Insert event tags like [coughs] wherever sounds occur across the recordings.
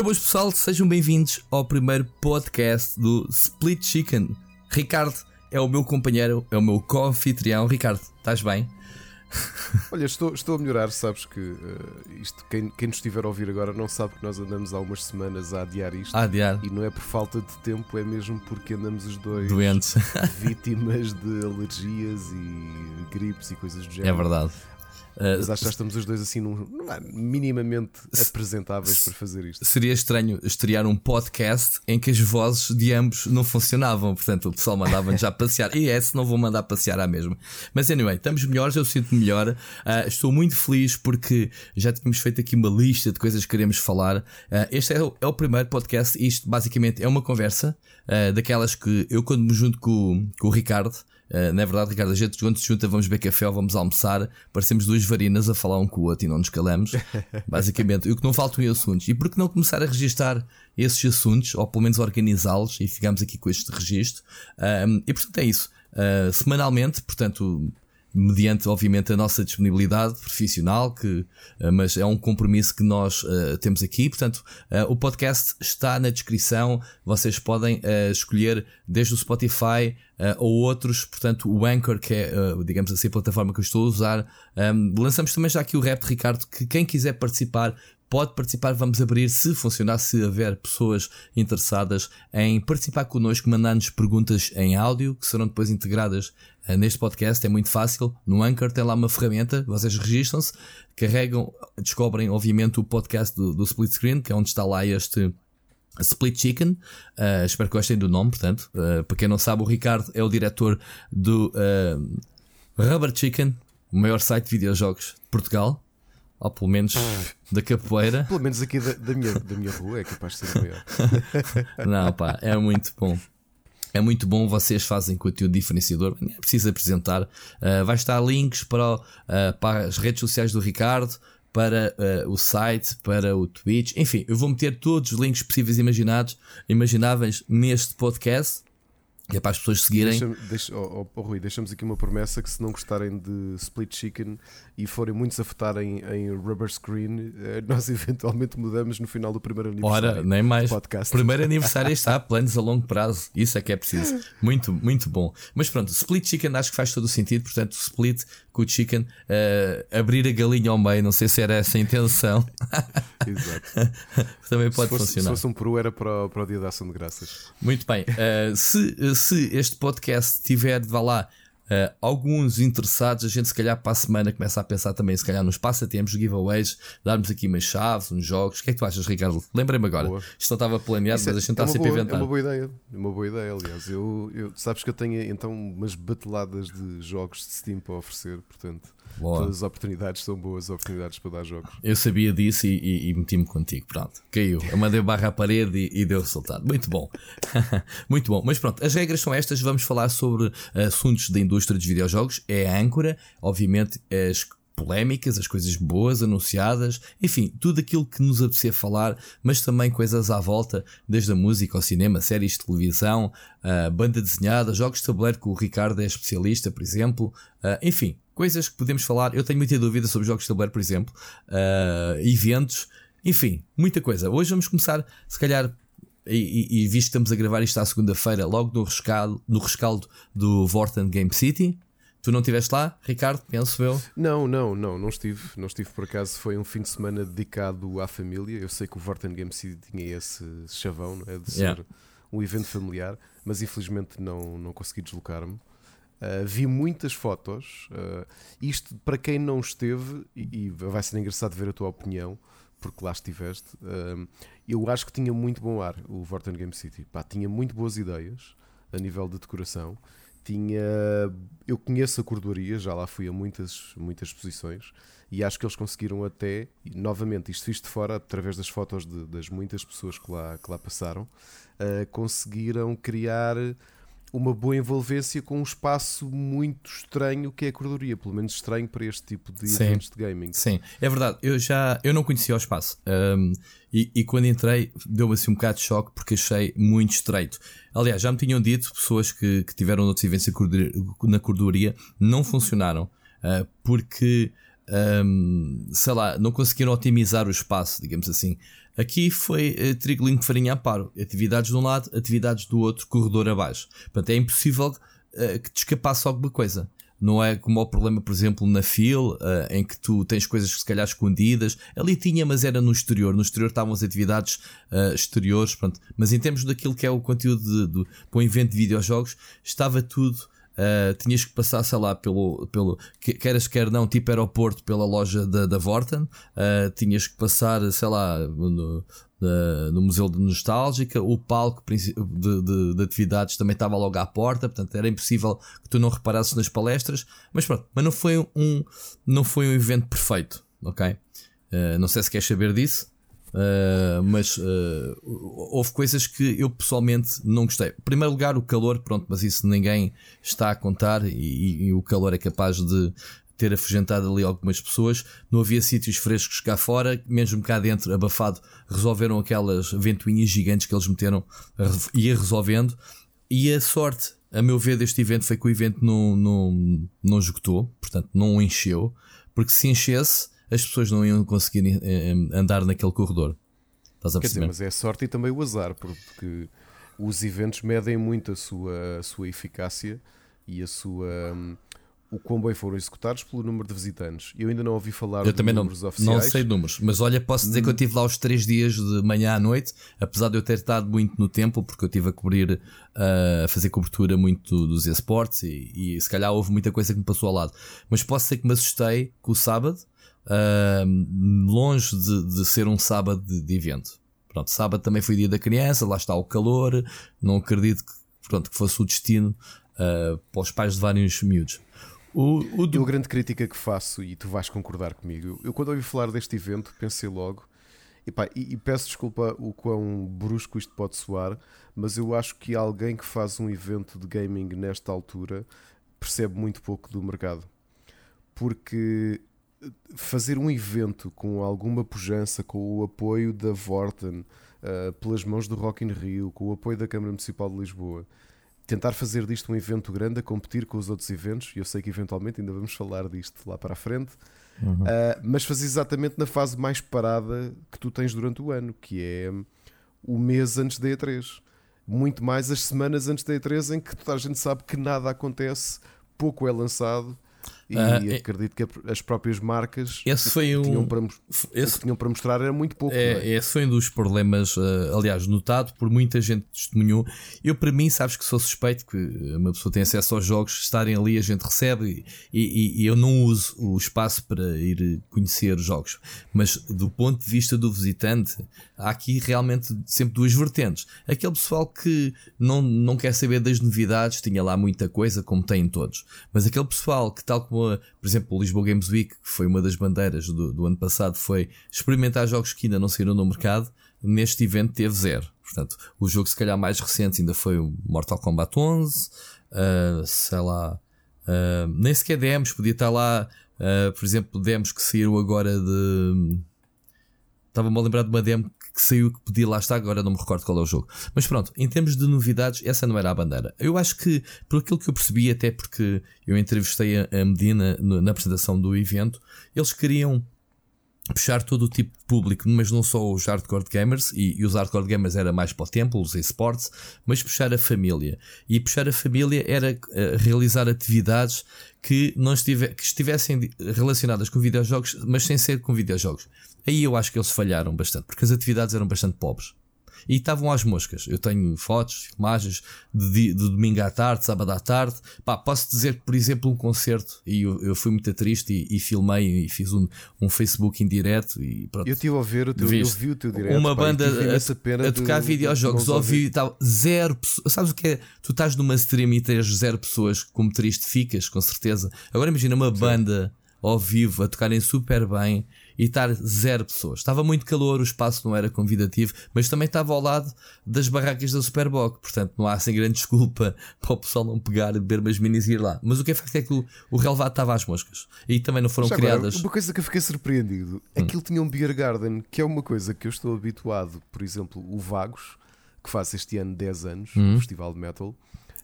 Ora, boas pessoal, sejam bem-vindos ao primeiro podcast do Split Chicken. Ricardo é o meu companheiro, é o meu co-anfitrião. Ricardo, estás bem? [laughs] Olha, estou, estou a melhorar, sabes que uh, isto, quem, quem nos estiver a ouvir agora não sabe que nós andamos há umas semanas a adiar isto. A adiar. E não é por falta de tempo, é mesmo porque andamos os dois doentes, vítimas de alergias e gripes e coisas do género. É verdade. Uh, Mas acho que já estamos os dois assim num, minimamente apresentáveis para fazer isto. Seria estranho estrear um podcast em que as vozes de ambos não funcionavam, portanto o pessoal mandava-nos já passear. E esse não vou mandar passear à mesma. Mas anyway, estamos melhores, eu sinto-me melhor. Uh, estou muito feliz porque já tínhamos feito aqui uma lista de coisas que queremos falar. Uh, este é o, é o, primeiro podcast. Isto basicamente é uma conversa daquelas que eu, quando me junto com, com o Ricardo. Uh, não é verdade, Ricardo? A gente quando se junta, vamos beber café ou vamos almoçar, parecemos duas varinas a falar um com o outro e não nos calamos. [laughs] Basicamente, e o que não faltam é assuntos. E por que não começar a registar esses assuntos, ou pelo menos organizá-los, e ficamos aqui com este registro? Uh, e portanto é isso. Uh, semanalmente, portanto, mediante obviamente a nossa disponibilidade profissional, que, uh, mas é um compromisso que nós uh, temos aqui. Portanto, uh, o podcast está na descrição. Vocês podem escolher desde o Spotify ou outros. Portanto, o Anchor, que é, digamos assim, a plataforma que eu estou a usar. Um, lançamos também já aqui o rap de Ricardo, que quem quiser participar pode participar. Vamos abrir, se funcionar, se haver pessoas interessadas em participar connosco, mandar-nos perguntas em áudio, que serão depois integradas uh, neste podcast. É muito fácil. No Anchor tem lá uma ferramenta, vocês registram-se, carregam, descobrem, obviamente, o podcast do, do Split Screen, que é onde está lá este. Split Chicken, uh, espero que gostem do nome, portanto, uh, para quem não sabe, o Ricardo é o diretor do Rubber Chicken, o maior site de videojogos de Portugal ou pelo menos da capoeira. Pelo menos aqui da, da, minha, da minha rua é capaz de ser maior. [laughs] Não, pá, é muito bom. É muito bom, vocês fazem conteúdo diferenciador, nem é preciso apresentar. Uh, vai estar links para, uh, para as redes sociais do Ricardo, para uh, o site, para o Twitch, enfim, eu vou meter todos os links possíveis e imaginados, imagináveis neste podcast. E é para as pessoas seguirem. Deixa, deixa, oh, oh, Rui, deixamos aqui uma promessa que se não gostarem de Split Chicken e forem muitos a votarem em Rubber Screen, eh, [laughs] nós eventualmente mudamos no final do primeiro aniversário. Ora, nem mais. Podcast. Primeiro [laughs] aniversário está, planos a longo prazo. Isso é que é preciso. Muito, muito bom. Mas pronto, Split Chicken acho que faz todo o sentido. Portanto, Split o Chicken, uh, abrir a galinha ao meio, não sei se era essa a intenção. [laughs] Exato. [laughs] Também pode se fosse, funcionar. Se fosse um peru, era para, para o dia da ação de graças. Muito bem. Uh, se, se este podcast tiver, vá lá, Uh, alguns interessados, a gente se calhar para a semana começa a pensar também, se calhar nos passatempos, giveaways, darmos aqui umas chaves, uns jogos. O que é que tu achas, Ricardo? Lembrei-me agora. Boa. Isto não estava planeado, Isso mas a gente é, está sempre boa, a inventar. É uma boa ideia, é uma boa ideia, aliás. Eu, eu, sabes que eu tenho então umas bateladas de jogos de Steam para oferecer, portanto. Boa. Todas as oportunidades são boas oportunidades para dar jogos. Eu sabia disso e, e, e meti-me contigo. Pronto, caiu. Eu mandei barra à parede e, e deu resultado. Muito bom. [laughs] Muito bom. Mas pronto, as regras são estas. Vamos falar sobre assuntos da indústria dos videojogos. É a âncora, obviamente, as polémicas, as coisas boas anunciadas, enfim, tudo aquilo que nos apetecer falar, mas também coisas à volta, desde a música ao cinema, séries de televisão, uh, banda desenhada, jogos de tabuleiro que o Ricardo é especialista, por exemplo, uh, enfim, coisas que podemos falar. Eu tenho muita dúvida sobre jogos de tabuleiro, por exemplo, uh, eventos, enfim, muita coisa. Hoje vamos começar, se calhar, e, e, visto que estamos a gravar isto à segunda-feira, logo no rescaldo, no rescaldo do Vorten Game City. Tu não estiveste lá, Ricardo? Penso eu. Não, não, não, não estive. Não estive por acaso. Foi um fim de semana dedicado à família. Eu sei que o Vorten Game City tinha esse chavão, não é? De ser yeah. um evento familiar, mas infelizmente não, não consegui deslocar-me. Uh, vi muitas fotos. Uh, isto para quem não esteve, e, e, vai ser engraçado ver a tua opinião, porque lá estiveste. Uh, eu acho que tinha muito bom ar o Vorten Game City. Pá, tinha muito boas ideias a nível de decoração. Tinha, eu conheço a cordoaria, já lá fui a muitas, muitas exposições e acho que eles conseguiram até, novamente, isto visto de fora, através das fotos de, das muitas pessoas que lá, que lá passaram, conseguiram criar uma boa envolvência com um espaço muito estranho que é a corredoria, pelo menos estranho para este tipo de Sim. eventos de gaming. Sim, é verdade. Eu já eu não conhecia o espaço um, e, e, quando entrei deu-me assim um bocado de choque porque achei muito estreito. Aliás, já me tinham dito pessoas que, que tiveram outros eventos na corredoria não funcionaram uh, porque um, sei lá, não conseguiram otimizar o espaço, digamos assim. Aqui foi uh, trigo de farinha a paro. Atividades de um lado, atividades do outro, corredor abaixo. Portanto, é impossível uh, que te escapasse alguma coisa. Não é como o problema, por exemplo, na FIL, uh, em que tu tens coisas se calhar escondidas. Ali tinha, mas era no exterior. No exterior estavam as atividades uh, exteriores. Pronto. Mas em termos daquilo que é o conteúdo de, de, para um evento de videojogos, estava tudo. Uh, tinhas que passar, sei lá, pelo, pelo queres quer não, tipo aeroporto, pela loja da, da Vorten, uh, tinhas que passar, sei lá, no, no Museu de Nostálgica, o palco de, de, de, atividades também estava logo à porta, portanto era impossível que tu não reparasses nas palestras, mas pronto, mas não foi um, não foi um evento perfeito, ok? Uh, não sei se queres saber disso. Uh, mas uh, houve coisas que eu pessoalmente não gostei. Em primeiro lugar, o calor, pronto, mas isso ninguém está a contar e, e, o calor é capaz de ter afugentado ali algumas pessoas. Não havia sítios frescos cá fora, mesmo cá dentro, abafado, resolveram aquelas ventoinhas gigantes que eles meteram, ia resolvendo. E a sorte, a meu ver, deste evento foi que o evento não, não, não esgotou, portanto, não encheu, porque se enchesse, as pessoas não iam conseguir eh, eh, andar naquele corredor. Estás a Quer dizer, mas é a sorte e também o azar, porque os eventos medem muito a sua, a sua eficácia e a sua. Hum, o quão bem foram executados pelo número de visitantes. Eu ainda não ouvi falar eu também números não, oficiais. Não sei números, mas olha, posso dizer que eu estive lá os três dias de manhã à noite, apesar de eu ter estado muito no tempo, porque eu estive a cobrir, uh, a fazer cobertura muito dos esportes e, e, se calhar houve muita coisa que me passou ao lado. Mas posso ser que me assustei com o sábado, uh, longe de, de, ser um sábado de, de evento. Pronto, sábado também foi dia da criança, lá está o calor, não acredito que, pronto, que fosse o destino uh, para os pais de vários miúdos. O, o do... Eu, a grande crítica que faço, e tu vais concordar comigo, eu quando ouvi falar deste evento pensei logo, epá, e, e peço desculpa o quão brusco isto pode soar, mas eu acho que alguém que faz um evento de gaming nesta altura percebe muito pouco do mercado. Porque fazer um evento com alguma pujança, com o apoio da Vorten, uh, pelas mãos do Rock in Rio, com o apoio da Câmara Municipal de Lisboa, tentar fazer disto um evento grande a competir com os outros eventos, e eu sei que eventualmente ainda vamos falar disto lá para a frente, uhum. uh, mas fazer exatamente na fase mais parada que tu tens durante o ano, que é o mês antes da E3. Muito mais as semanas antes da E3 em que toda a gente sabe que nada acontece, pouco é lançado e uh, acredito que as próprias marcas esse foi tinham para, esse, tinham para mostrar era muito pouco. É, é? Esse foi um dos problemas, uh, aliás, notado por muita gente que testemunhou. Eu, para mim, sabes que sou suspeito que uma pessoa tem acesso aos jogos, estarem ali, a gente recebe e, e, e eu não uso o espaço para ir conhecer os jogos. Mas do ponto de vista do visitante, há aqui realmente sempre duas vertentes. Aquele pessoal que não, não quer saber das novidades, tinha lá muita coisa, como tem todos. Mas aquele pessoal que, tal como por exemplo, o Lisboa Games Week, que foi uma das bandeiras do, do ano passado, foi experimentar jogos que ainda não saíram no mercado. Neste evento teve zero. Portanto, o jogo se calhar mais recente ainda foi o Mortal Kombat 11, uh, ah, sei lá, uh, nem sequer demos, podia estar lá, uh, por exemplo, demos que saíram agora de. Estava-me a lembrar de uma demo que saiu que podia lá estar, agora não me recordo qual é o jogo. Mas pronto, em termos de novidades, essa não era a bandeira. Eu acho que, por aquilo que eu percebi, até porque eu entrevistei a Medina na apresentação do evento, eles queriam puxar todo o tipo de público, mas não só os hardcore gamers, e, e os hardcore gamers era mais para o tempo, os esportes, mas puxar a família. E puxar a família era uh, realizar atividades que, não estive, que estivessem relacionadas com videojogos, mas sem ser com videojogos. Aí eu acho que eles falharam bastante, porque as atividades eram bastante pobres. E estavam às moscas. Eu tenho fotos, filmagens de, de, domingo à tarde, sábado à tarde. Pá, posso dizer que, por exemplo, um concerto, e eu, eu fui muito triste e, e, filmei e fiz um, um Facebook em direto. E pronto. Eu estive a ver o teu, eu vi o teu direto. Uma pá, banda a, a, tocar de, videojogos, ouvi tal, zero pessoas. Sabes o que é? Tu estás numa stream e tens zero pessoas, como triste ficas, com certeza. Agora imagina uma Sim. banda ao vivo a tocarem super bem e estar zero pessoas. Estava muito calor, o espaço não era convidativo, mas também estava ao lado das barracas da Superboc, portanto não há sem grande desculpa [laughs] para o pessoal não pegar, beber umas minis e ir lá. Mas o que é facto é que o, o relevado estava às moscas e também não foram criadas. Uma coisa que eu fiquei surpreendido: hum. aquilo tinha um beer garden, que é uma coisa que eu estou habituado, por exemplo, o Vagos, que faz este ano 10 anos, hum. o Festival de Metal.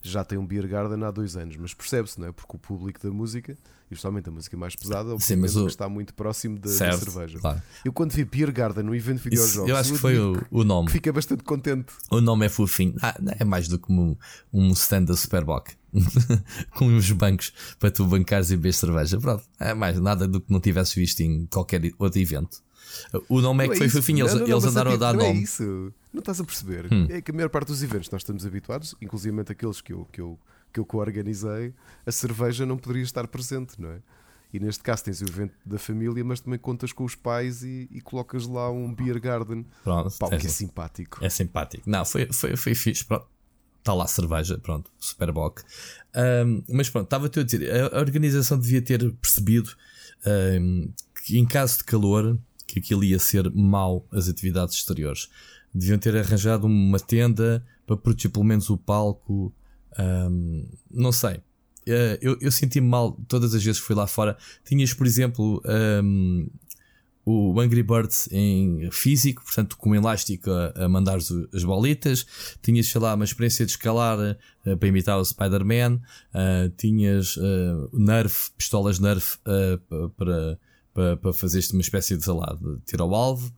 Já tem um beer garden há dois anos, mas percebe-se, não é? Porque o público da música, e justamente a música mais pesada, Sim, mas o... está muito próximo da, certo, da cerveja. Claro. Eu quando vi beer garden no evento de videojogos, eu acho que foi o, o nome. Fiquei bastante contente. O nome é fofinho. Ah, é mais do que um, um stand da Superboc. [laughs] com uns bancos para tu bancares e beber cerveja. Pronto, é mais nada do que não tivesses visto em qualquer outro evento. O nome é que é foi fofinho, eles, não, não, eles andaram a dar é nome. É isso, não estás a perceber. Hum. É que a maior parte dos eventos nós estamos habituados, inclusive aqueles que eu, que eu, que eu co-organizei, a cerveja não poderia estar presente, não é? E neste caso tens o evento da família, mas também contas com os pais e, e colocas lá um beer garden. Pronto, Pá, é, que é simpático. É simpático. Não, foi, foi, foi fixe. Pronto. Está lá a cerveja, pronto, Superboc. Um, mas pronto, estava-te a dizer, a, a organização devia ter percebido um, que em caso de calor que aquilo ia ser mau as atividades exteriores. Deviam ter arranjado uma tenda para proteger pelo menos o palco. Um, não sei. Uh, eu, eu senti-me mal todas as vezes que fui lá fora. Tinhas, por exemplo, um, o Angry Birds em físico, portanto, com um elástico a, a mandar as bolitas. Tinhas, sei lá, uma experiência de escalar uh, para imitar o Spider-Man. Uh, tinhas uh, Nerf, pistolas Nerf para para, para fazeres uma espécie de, sei lá, de tiro ao alvo.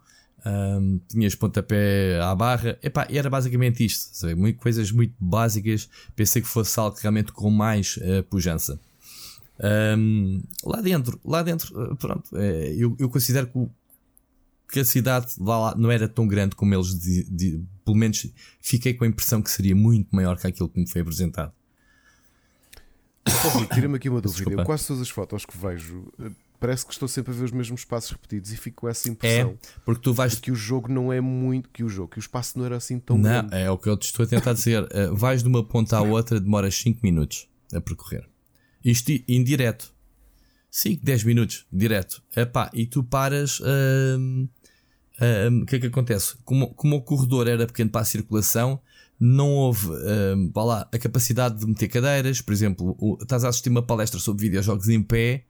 Um, tinhas pontapé à barra, Epá, era basicamente isto, sabe? Muito, coisas muito básicas. Pensei que fosse algo realmente com mais uh, pujança. Um, lá dentro, lá dentro, eh, pronto, é, eu, eu, considero que, o, que, a cidade lá, não era tão grande como eles, de, de, pelo menos fiquei com a impressão que seria muito maior que aquilo que me foi apresentado. Tira-me aqui uma [coughs] dúvida. Eu, quase todas as fotos que vejo parece que estou sempre a ver os mesmos passos repetidos e fico com essa impressão. É, porque tu vais. Que o jogo não é muito. Que o jogo, que o espaço não era assim tão não, grande. É o que eu te estou a tentar dizer. Uh, [laughs] vais de uma ponta à outra, demoras 5 minutos a percorrer. Isto indireto. 5, 10 minutos, direto. Epá, e tu paras. Uh, o que é que acontece? Como, como o corredor era pequeno para a circulação, não houve uh, lá, a capacidade de meter cadeiras. Por exemplo, o, estás a assistir uma palestra sobre videojogos em pé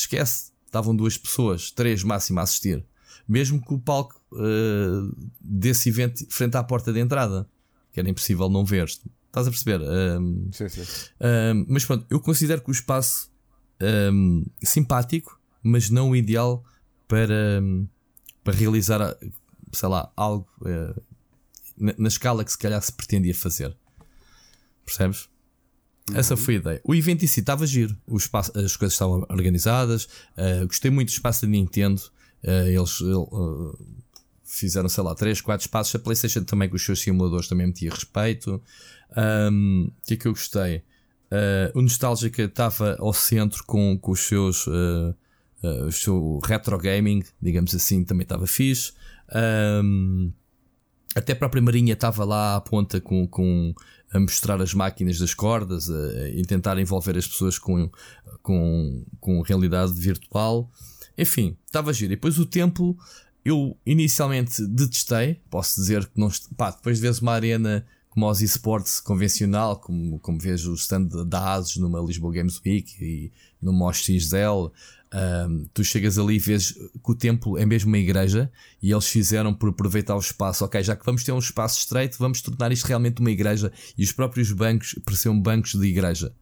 esquece. Estavam duas pessoas, três máximo a assistir. Mesmo que o palco uh, desse evento frente à porta de entrada, que era impossível não ver. Estás a perceber? Um, sim, sim. Um, mas pronto, eu considero que o espaço um, simpático, mas não o ideal para, para realizar, sei lá, algo uh, na, na escala que se calhar se pretendia fazer. Percebes? Essa foi a ideia. O evento em si estava giro, o espaço, as coisas estavam organizadas. Uh, gostei muito do espaço da Nintendo. Uh, eles uh, fizeram, sei lá, 3, 4 espaços. A PlayStation também, com os seus simuladores, também metia respeito. Um, o que é que eu gostei? o Nostálgica estava ao centro com, com os seus. o seu retro gaming, digamos assim, também estava fixe. Um, até a própria Marinha estava lá à ponta com, com a mostrar as máquinas das cordas a, e tentar envolver as pessoas com, com, com realidade virtual. Enfim, estava giro. E depois o templo eu inicialmente detestei. Posso dizer que não. Pá, depois de veres uma arena como os esportes convencional, como, como vejo o stand da ASUS numa Lisboa Games Week e no MOS XL, um, tu chegas ali e vês que o templo é mesmo uma igreja e eles fizeram por aproveitar o espaço. Ok, já que vamos ter um espaço estreito, vamos tornar isto realmente uma igreja e os próprios bancos pareciam bancos de igreja.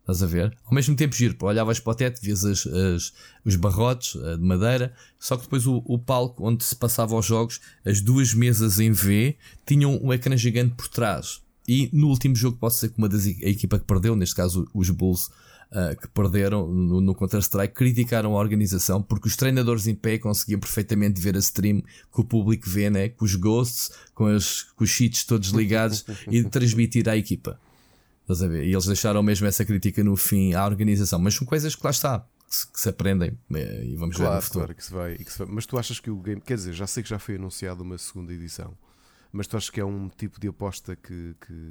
Estás a ver? Ao mesmo tempo, giro, olhavas para o teto, vias as, as, os barrotes uh, de madeira, só que depois o, o, palco onde se passavam os jogos, as duas mesas em V, tinham um ecrã gigante por trás. E no último jogo, posso dizer que uma das a equipa que perdeu, neste caso os Bulls, uh, que perderam no, no Counter-Strike criticaram a organização porque os treinadores em pé conseguiam perfeitamente ver a stream que o público vê, né? com os ghosts, com, as, com os cheats todos ligados [laughs] e transmitir à equipa. Estás a ver? E eles deixaram mesmo essa crítica no fim à organização, mas são coisas que lá está. Que se, que se aprendem eh, e vamos claro, ver no futuro. Claro que se, vai, que se vai. Mas tu achas que o game. Quer dizer, já sei que já foi anunciado uma segunda edição. Mas tu achas que é um tipo de aposta que. que...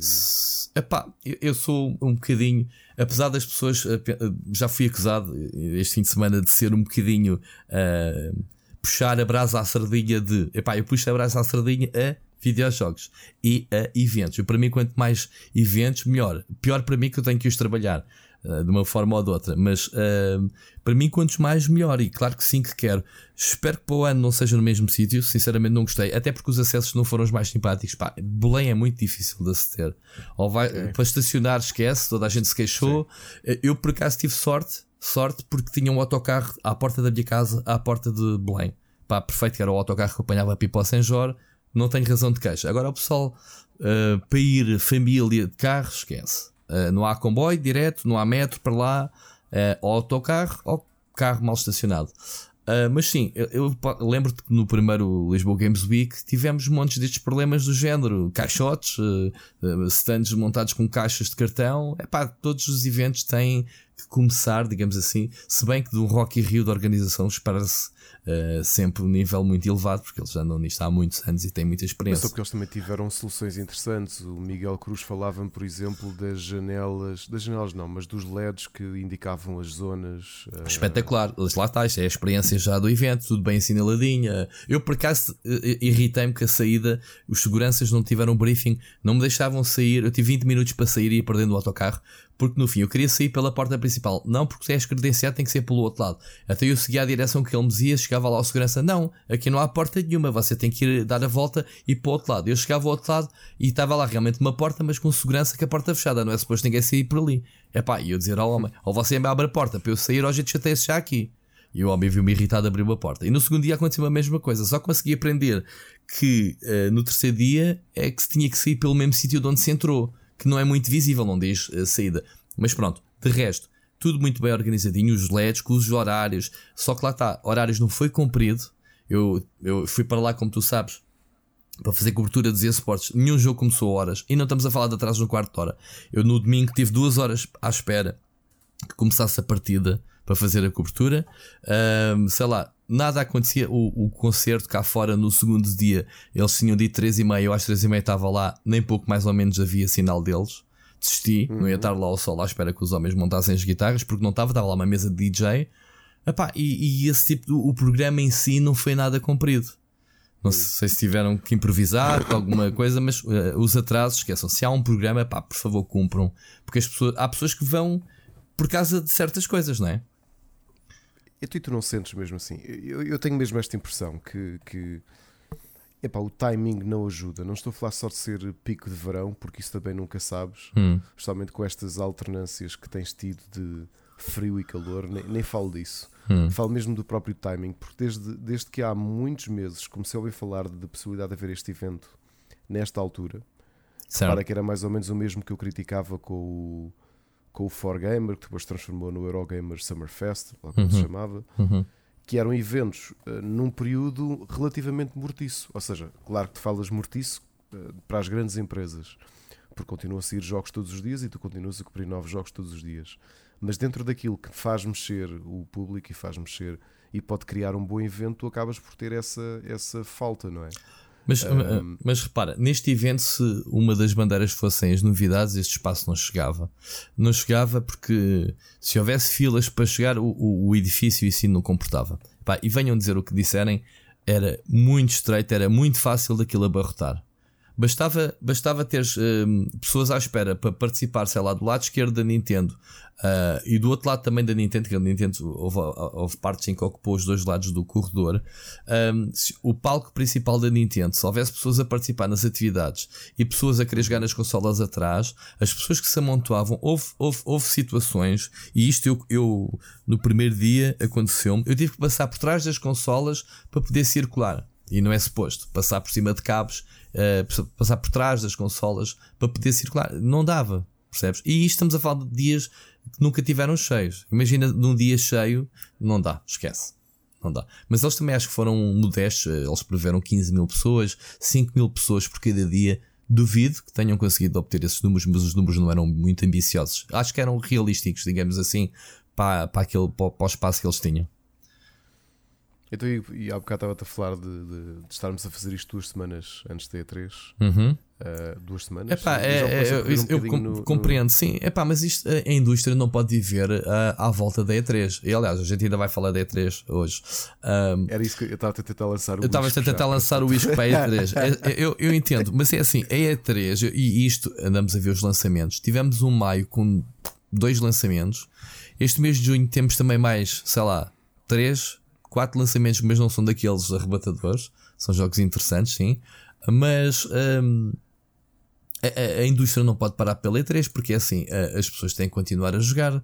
Epá, eu sou um bocadinho. Apesar das pessoas. Eh, eh, já fui acusado este fim de semana de ser um bocadinho. Uh, puxar a brasa à sardinha de. Epá, eu puxo a brasa à sardinha a videojogos e a eventos. E para mim, quanto mais eventos, melhor. Pior para mim que eu tenho que os trabalhar. Uh, de uma forma ou de outra. Mas uh, para mim, quantos mais, melhor. E claro que sim, que quero. Espero que para o ano não seja no mesmo sítio. Sinceramente, não gostei. Até porque os acessos não foram os mais simpáticos. Pá, Belém é muito difícil de aceder. Ou vai, é. Para estacionar, esquece. Toda a gente se queixou. Sim. Eu, por acaso, tive sorte. Sorte porque tinha um autocarro à porta da minha casa, à porta de Belém. Pá, perfeito, que era o autocarro que apanhava a Pipo Senjor. Não tenho razão de queixa. Agora, o pessoal, uh, para ir família de carro, esquece. Uh, não há comboio direto, não há metro para lá, uh, ou autocarro ou carro mal estacionado. Uh, mas sim, eu, eu lembro-te que no primeiro Lisboa Games Week tivemos montes destes problemas do género: caixotes, stands montados com caixas de cartão. Epá, todos os eventos têm que começar, digamos assim. Se bem que do Rock in Rio da organização espera-se uh, sempre um nível muito elevado, porque eles andam nisto há muitos anos e têm muita experiência. Mas só porque eles também tiveram soluções interessantes. O Miguel Cruz falava por exemplo, das janelas, das janelas não, mas dos LEDs que indicavam as zonas. Uh... Espetacular, lá está, isto é a experiência já do evento, tudo bem assinaladinho. Eu por acaso eh, irritei-me que a saída, os seguranças não tiveram briefing, não me deixavam sair. Eu tive 20 minutos para sair e ir perdendo o autocarro porque no fim eu queria sair pela porta principal. Não, porque se és credenciado tem que ser pelo outro lado. Até eu seguia a direção que ele me dizia, chegava lá ao segurança. Não, aqui não há porta nenhuma, você tem que ir dar a volta e para o outro lado. Eu chegava ao outro lado e estava lá realmente uma porta, mas com segurança que a porta fechada. Não é suposto ninguém sair por ali. É pá, e eu dizer ao homem, ou você me abre a porta para eu sair, ou a gente chateia-se já aqui. E o homem viu-me irritado abrir uma porta. E no segundo dia aconteceu a mesma coisa. Só consegui aprender que uh, no terceiro dia é que se tinha que sair pelo mesmo sítio de onde se entrou que não é muito visível, não diz uh, saída. Mas pronto, de resto, tudo muito bem organizadinho, os LEDs, com os horários. Só que lá está, horários não foi cumprido. Eu, eu fui para lá, como tu sabes, para fazer cobertura dos esportes. Nenhum jogo começou a horas. E não estamos a falar de atrás no quarto de hora. Eu no domingo tive duas horas à espera que começasse a partida para fazer a cobertura. Um, sei lá, nada acontecia. O, o concerto cá fora no segundo dia, eles tinham dito 3 e meia, eu às 3 e meia estava lá, nem pouco mais ou menos havia sinal deles. Desisti, uhum. não ia estar lá ao sol à espera que os homens montassem as guitarras, porque não estava, estava lá uma mesa de DJ. Epá, e, e esse tipo, o programa em si não foi nada comprido. Não sei se tiveram que improvisar alguma coisa, mas uh, os atrasos, esqueçam. Se há um programa, pá, por favor, cumpram. Porque as pessoas, há pessoas que vão por causa de certas coisas, não é? E tu, e tu não sentes mesmo assim? Eu, eu tenho mesmo esta impressão que, que epá, o timing não ajuda. Não estou a falar só de ser pico de verão, porque isso também nunca sabes, hum. especialmente com estas alternâncias que tens tido de frio e calor, nem, nem falo disso. Hum. Falo mesmo do próprio timing, porque desde, desde que há muitos meses comecei a ouvir falar da possibilidade de haver este evento nesta altura. Para que era mais ou menos o mesmo que eu criticava com o com o 4Gamer, que depois transformou no Eurogamer Summer Fest, como uhum. se chamava, uhum. que eram eventos uh, num período relativamente mortiço. Ou seja, claro que tu falas mortiço uh, para as grandes empresas, porque continuam a sair jogos todos os dias e tu continuas a cobrir novos jogos todos os dias. Mas dentro daquilo que faz mexer o público e faz mexer e pode criar um bom evento, tu acabas por ter essa, essa falta, não é? Mas, um... mas repara, neste evento, se uma das bandeiras fossem as novidades, este espaço não chegava. Não chegava porque se houvesse filas para chegar, o, o, o edifício em si não comportava. Pá, e venham dizer o que disserem, era muito estreito, era muito fácil daquilo abarrotar. Bastava, bastava ter um, pessoas à espera para participar, sei lá, do lado esquerdo da Nintendo uh, e do outro lado também da Nintendo, que a Nintendo houve, houve partes em que ocupou os dois lados do corredor. Um, o palco principal da Nintendo, se houvesse pessoas a participar nas atividades e pessoas a querer jogar nas consolas atrás, as pessoas que se amontoavam, houve, houve, houve situações, e isto eu, eu no primeiro dia aconteceu-me, eu tive que passar por trás das consolas para poder circular. E não é suposto passar por cima de cabos uh, passar por trás das consolas para poder circular. Não dava, percebes? E estamos a falar de dias que nunca tiveram cheios. Imagina num dia cheio, não dá, esquece. Não dá. Mas eles também acho que foram modestos, eh, eles preveram 15 mil pessoas, 5 mil pessoas por cada dia. Duvido que tenham conseguido obter esses números, mas os números não eram muito ambiciosos. Acho que eram realísticos, digamos assim, para, para, aquele, para o espaço que eles tinham. Então, e, e há bocado estava-te a falar de, de, de, estarmos a fazer isto duas semanas antes da E3. Uhum. Uh, duas semanas. Epá, é, é, eu, eu com, no, compreendo, no... sim. Epá, mas isto, a indústria não pode viver uh, à volta da E3. E aliás, a gente ainda vai falar da E3 hoje. Um, Era isso que eu estava a tentar lançar o Eu estava a tentar lançar o isco para a E3. [laughs] É, é, eu, eu entendo, mas é assim, a E3 e isto andamos a ver os lançamentos. Tivemos um maio com dois lançamentos. Este mês de junho temos também mais, sei lá, três, quatro lançamentos, mas não são daqueles arrebatadores. São jogos interessantes, sim. Mas um, a, a, indústria não pode parar pela E3 porque é assim, as pessoas têm que continuar a jogar.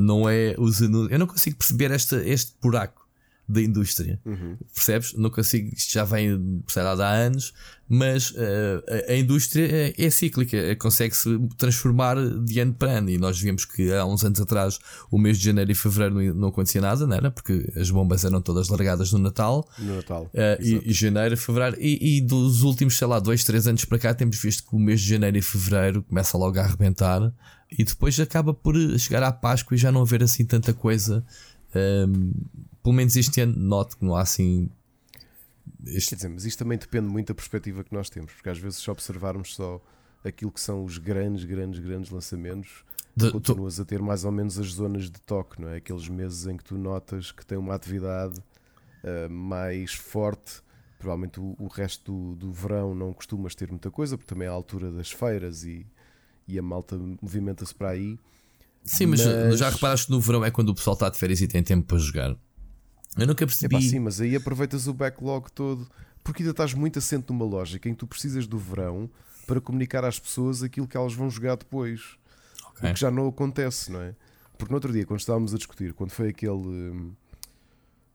Não é os Eu não consigo perceber este buraco da indústria. Uhum. Percebes? Não consigo, isto já vem, sei lá, há anos, mas uh, a, a, indústria é, é cíclica, é, consegue-se transformar de ano para ano. E nós vimos que há uns anos atrás, o mês de janeiro e fevereiro não, não acontecia nada, não era? Porque as bombas eram todas largadas no Natal. No Natal. Uh, e, e, janeiro, fevereiro. E, e, dos últimos, sei lá, dois, três anos para cá, temos visto que o mês de janeiro e fevereiro começa logo a arrebentar. E depois acaba por chegar à Páscoa e já não haver assim tanta coisa. Um, pelo menos este ano, noto que não há assim. Este... Quer dizer, mas isto também depende muito da perspectiva que nós temos, porque às vezes, se observarmos só aquilo que são os grandes, grandes, grandes lançamentos, de, continuas tu... a ter mais ou menos as zonas de toque, não é? Aqueles meses em que tu notas que tem uma atividade uh, mais forte. Provavelmente o, o resto do, do, verão não costumas ter muita coisa, porque também é a altura das feiras e, e a malta movimenta-se para aí. Sim, mas, mas, já reparaste que no verão é quando o pessoal está de férias e tem tempo para jogar. Eu nunca percebi. Epá, sim, mas aí aproveitas o backlog todo, porque ainda estás muito assente numa lógica em que tu precisas do verão para comunicar às pessoas aquilo que elas vão jogar depois. Okay. O que já não acontece, não é? Porque no outro dia, quando estávamos a discutir, quando foi aquele. Hum,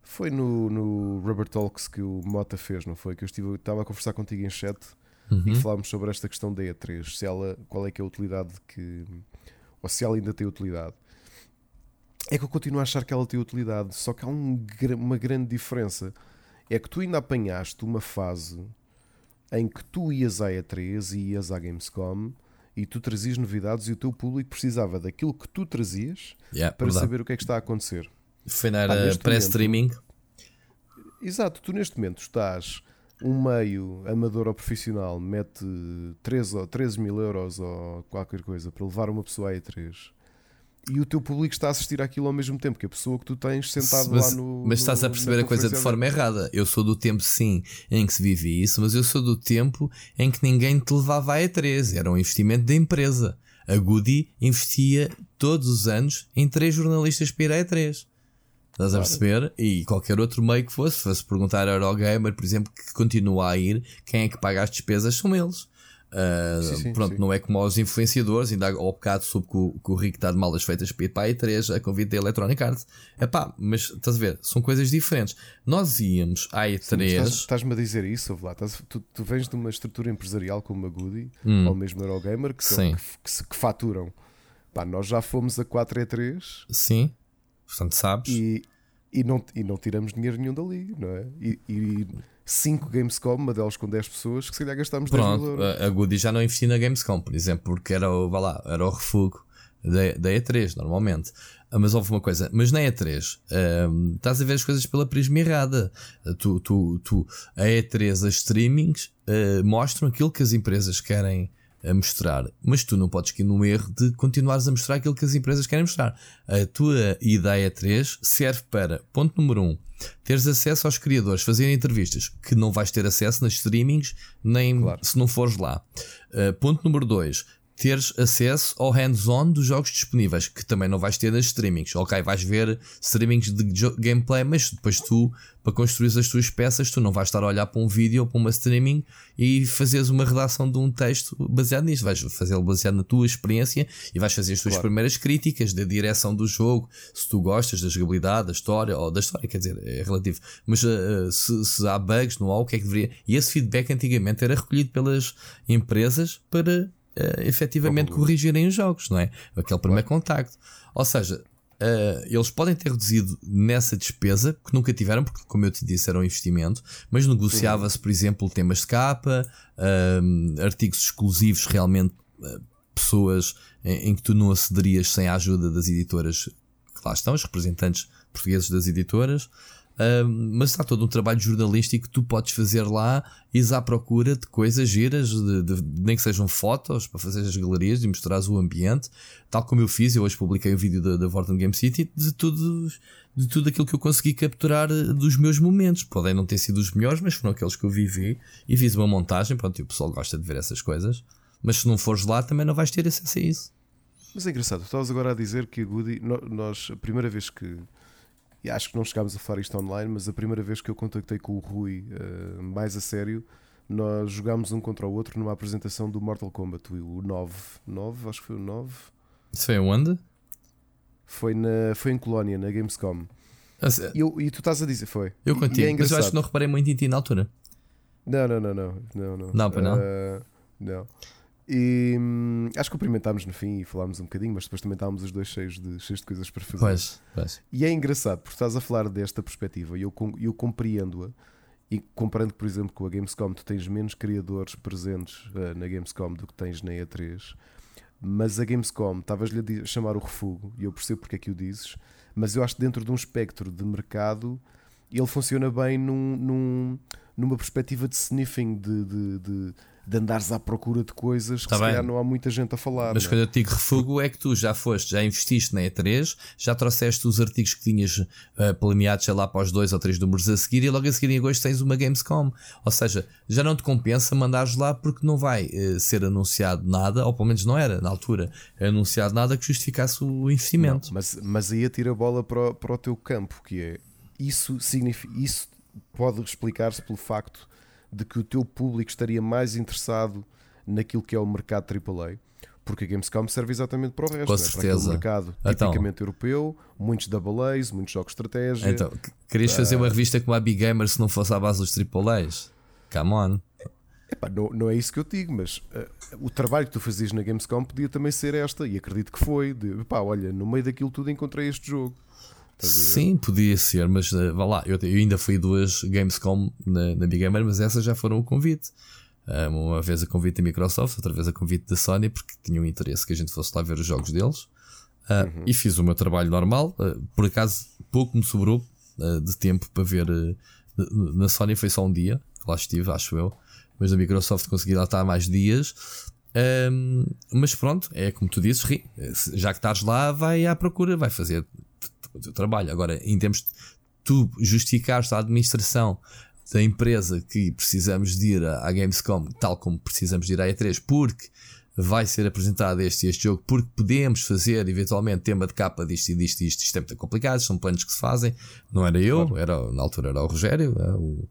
foi no, no Rubber Talks que o Mota fez, não foi? Que eu estive, estava a conversar contigo em chat uhum. e falámos sobre esta questão da E3, se ela, qual é que é a utilidade que. ou se ela ainda tem utilidade é que eu continuo a achar que ela tem utilidade, só que há um, uma grande diferença. É que tu ainda apanhaste uma fase em que tu ias à E3 e ias à Gamescom e tu trazias novidades e o teu público precisava daquilo que tu trazias yeah, para verdade. saber o que é que está a acontecer. Foi na pré-streaming. Exato, tu neste momento estás um meio amador ou profissional, mete 13, ou 13 mil euros ou qualquer coisa para levar uma pessoa à E3 e o teu público está a assistir àquilo ao mesmo tempo que a pessoa que tu tens sentado mas, lá no. Mas estás a perceber a coisa de forma errada. Eu sou do tempo, sim, em que se vivia isso, mas eu sou do tempo em que ninguém te levava a E3. Era um investimento da empresa. A Goody investia todos os anos em três jornalistas para ir à E3. Estás a perceber? E qualquer outro meio que fosse, se fosse perguntar a Eurogamer, por exemplo, que continua a ir, quem é que paga as despesas são eles. Uh, sim, sim, pronto, sim. não é como aos influenciadores, ainda ao bocado soube que o, que o Rico está de malas feitas para ir para a E3 a convite da Electronic Arts. É pá, mas estás a ver, são coisas diferentes. Nós íamos à E3. Estás-me a dizer isso, Vlad? Tu, tu vens de uma estrutura empresarial como a Goody hum. ou mesmo a Eurogamer que, são, que, que, que, faturam. Pá, nós já fomos a 4 E3. Sim, portanto sabes. E, e, não, e não tiramos dinheiro nenhum dali, não é? E, e 5 Gamescom, uma delas com 10 pessoas, que se calhar gastámos Pronto, 10 mil euros. A Goody já não investia na Gamescom, por exemplo, porque era o, lá, era o refúgio da, da E3, normalmente. Ah, mas houve uma coisa, mas na E3 um, estás a ver as coisas pela prisma errada. Tu, tu, tu, a E3, as streamings uh, mostram aquilo que as empresas querem a mostrar, mas tu não podes cair no erro de continuares a mostrar aquilo que as empresas querem mostrar. A tua ideia 3 serve para, ponto número 1, um, teres acesso aos criadores, fazerem entrevistas, que não vais ter acesso nas streamings, nem claro. se não fores lá. Uh, ponto número 2, teres acesso ao hands-on dos jogos disponíveis, que também não vais ter nas streamings. Ok, vais ver streamings de gameplay, mas depois tu, para construir as tuas peças, tu não vais estar a olhar para um vídeo ou para uma streaming e fazeres uma redação de um texto baseado nisso. Vais fazê-lo baseado na tua experiência e vais fazer as tuas claro. primeiras críticas da direção do jogo, se tu gostas da jogabilidade, da história, ou da história, quer dizer, é relativo. Mas uh, se, se há bugs, não há, o que é que deveria. E esse feedback antigamente era recolhido pelas empresas para uh, efetivamente corrigirem os jogos, não é? Aquele primeiro claro. contacto. Ou seja, uh, eles podem ter reduzido nessa despesa, que nunca tiveram, porque, como eu te disse, era um investimento, mas negociava-se, por exemplo, temas de capa, uh, artigos exclusivos, realmente uh, pessoas em, em, que tu não acederias sem a ajuda das editoras que lá estão, os representantes portugueses das editoras. Mas está todo um trabalho jornalístico que tu podes fazer lá e à procura de coisas giras, de, de, nem que sejam fotos para fazer as galerias e mostrares o ambiente, tal como eu fiz. Eu hoje publiquei o um vídeo da, da Game City de tudo, de tudo aquilo que eu consegui capturar eh, dos meus momentos. Podem não ter sido os melhores, mas foram aqueles que eu vivi e fiz uma montagem. Pronto, e o pessoal gosta de ver essas coisas, mas se não fores lá também não vais ter acesso a isso. Mas é engraçado, estavas agora a dizer que Goody, nós, a primeira vez que. E acho que não chegámos a falar isto online, mas a primeira vez que eu contactei com o Rui uh, mais a sério, nós jogámos um contra o outro numa apresentação do Mortal Kombat, o 9. 9, acho que foi o 9. Isso foi onde? Foi, na, foi em Colónia, na Gamescom. E, eu, e tu estás a dizer, foi. Eu contigo, é mas eu acho que não reparei muito em ti na altura. Não, não, não, não. Não, não. Não, para não. Uh, não. E hum, acho que cumprimentámos no fim e falámos um bocadinho, mas depois também estávamos os dois cheios de, cheios de coisas para fazer. Pois, pois. E é engraçado, porque estás a falar desta perspectiva e eu, eu compreendo-a. E comparando, por exemplo, com a Gamescom, tu tens menos criadores presentes uh, na Gamescom do que tens na E3. Mas a Gamescom, estavas-lhe a chamar o refúgio, e eu percebo porque é que o dizes, mas eu acho que dentro de um espectro de mercado ele funciona bem num, num numa perspectiva de sniffing, de, de, de de andares à procura de coisas tá que se não há muita gente a falar. Mas é? quando eu te digo refúgio é que tu já foste, já investiste na E3, já trouxeste os artigos que tinhas uh, planeados, sei lá, para os dois ou três números a seguir e logo a seguir em agosto tens uma Gamescom. Ou seja, já não te compensa mandares lá porque não vai uh, ser anunciado nada, ou pelo menos não era na altura, anunciado nada que justificasse o investimento. Não, mas, mas aí atira a bola para o, para o teu campo, que é isso significa isso pode explicar-se pelo facto de que o teu público estaria mais interessado naquilo que é o mercado AAA. Porque a Gamescom serve exatamente para o resto, Com certeza. para mercado então, tipicamente europeu, muitos AAAs, muitos jogos de estratégia. Então, querias fazer uma revista como a Big Gamer se não fosse à base dos AAAs? Come on. Epá, não, não é isso que eu digo, mas uh, o trabalho que tu fazias na Gamescom podia também ser esta, e acredito que foi. De, epá, olha, no meio daquilo tudo encontrei este jogo. Sim, podia ser, mas uh, vá lá, eu, eu, ainda fui duas Gamescom na, na Big Gamer, mas essas já foram o convite. Uh, uma vez a convite da Microsoft, outra vez a convite da Sony, porque tinham interesse que a gente fosse lá ver os jogos deles. Uh, uhum. E fiz o meu trabalho normal. por acaso, pouco me sobrou de tempo para ver. na Sony foi só um dia, lá estive, acho eu. Mas na Microsoft consegui lá estar mais dias. Um, mas pronto, é como tu dizes, já que estás lá, vai à procura, vai fazer o teu trabalho. Agora, em termos de tu justificares a administração da empresa que precisamos de ir à Gamescom, tal como precisamos de ir à E3, porque vai ser apresentado este e este jogo, porque podemos fazer eventualmente tema de capa disto e disto e isto, isto é muito complicado, são planos que se fazem. Não era eu, claro. era, na altura era o Rogério, é, o,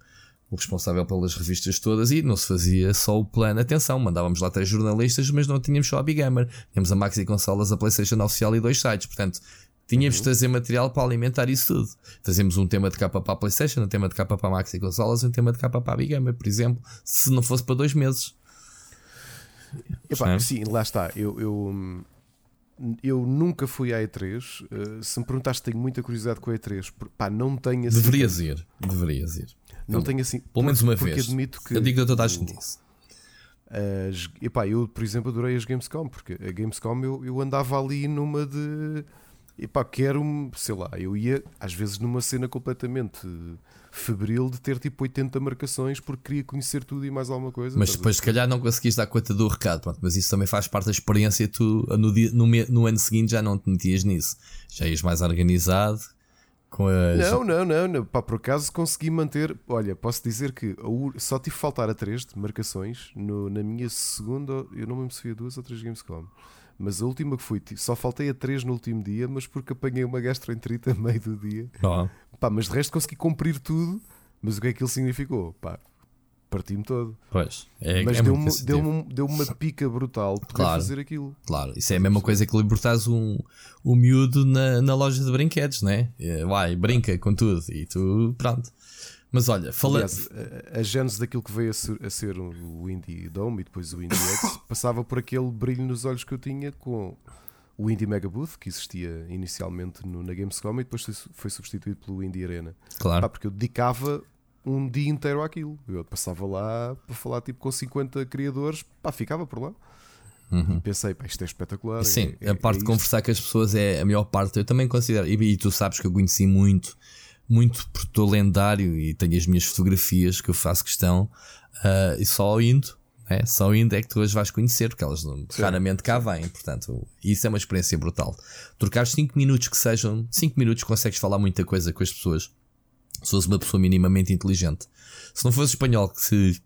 o responsável pelas revistas todas, e não se fazia só o plano. Atenção, mandávamos lá três jornalistas, mas não tínhamos só a Big Gamer. Tínhamos a Maxi Consolas, a PlayStation Oficial e dois sites. Portanto, Tínhamos uhum. de trazer material para alimentar isso tudo. Fazemos um tema de capa para a PlayStation, um tema de capa para a Maxi Consolas, um tema de capa para a Big Gamer, por exemplo, se não fosse para dois meses. Epá, sim, lá está. Eu, eu, eu nunca fui à E3. Uh, eh, se me perguntaste, tenho muita curiosidade com a E3. Pá, não tenho assim. Deverias ir, deverias ir. Não então, tenho assim. Pelo menos uma vez. Admito que. Eu digo a toda a gente isso. As, epá, eu, por exemplo, adorei as Gamescom, porque a Gamescom eu, eu andava ali numa de e pá, quero, sei lá, eu ia às vezes numa cena completamente febril de ter tipo 80 marcações porque queria conhecer tudo e mais alguma coisa. Mas depois, se calhar, não conseguiste dar conta do recado, pronto, mas isso também faz parte da experiência. Tu no, dia, no, no ano seguinte já não te metias nisso, já ias mais organizado. Com as... Não, não, não, não. Pá, por acaso consegui manter. Olha, posso dizer que só tive faltar a 3 de marcações no, na minha segunda. Eu não me lembro se fui a duas ou três Gamescom. Mas a última que fui, só faltei a 3 no último dia, mas porque apanhei uma gastroenterite a meio do dia. Oh. Pá, mas de resto consegui cumprir tudo. Mas o que é que aquilo significou? Pá, parti-me todo. Pois, é, mas é deu-me deu deu uma pica brutal poder claro, fazer aquilo. Claro, isso é a mesma coisa que libertares um, um miúdo na, na loja de brinquedos, né? Vai, brinca com tudo e tu, pronto. Mas olha, falando. A, a gênese daquilo que veio a ser, a ser o Indie Dome e depois o Indie [laughs] X passava por aquele brilho nos olhos que eu tinha com o Indie Mega Booth, que existia inicialmente no, na Gamescom e depois foi substituído pelo Indie Arena. Claro. Pá, porque eu dedicava um dia inteiro àquilo. Eu passava lá para falar tipo com 50 criadores, pá, ficava por lá. Uhum. E pensei, pá, isto é espetacular. Sim, é, a parte é de conversar com as pessoas é a melhor parte. Eu também considero, e, e tu sabes que eu conheci muito muito porque estou lendário e tenho as minhas fotografias que eu faço questão uh, e só indo, é? só indo é que tu as vais conhecer, porque elas não, raramente cá vêm, portanto, isso é uma experiência brutal. Trocar 5 minutos que sejam 5 minutos consegues falar muita coisa com as pessoas. Se fosse uma pessoa minimamente inteligente. Se não fosse espanhol, que se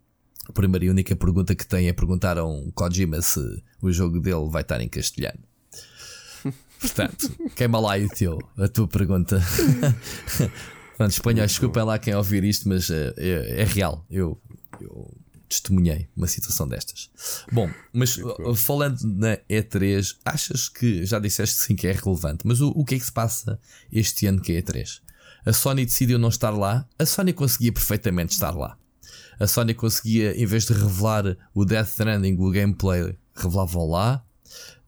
a primeira e única pergunta que tem é perguntar a um Kojima se o jogo dele vai estar em castelhano. [laughs] Portanto, queima lá o teu, a tua pergunta. [laughs] Pronto, espanhóis, desculpem lá quem ouvir isto, mas é, é, é real. Eu, eu testemunhei uma situação destas. Bom, mas falando na E3, achas que já disseste sim que é relevante, mas o, o que é que se passa este ano que é E3? A Sony decidiu não estar lá, a Sony conseguia perfeitamente estar lá. A Sony conseguia, em vez de revelar o Death Stranding, o gameplay, revelava lá.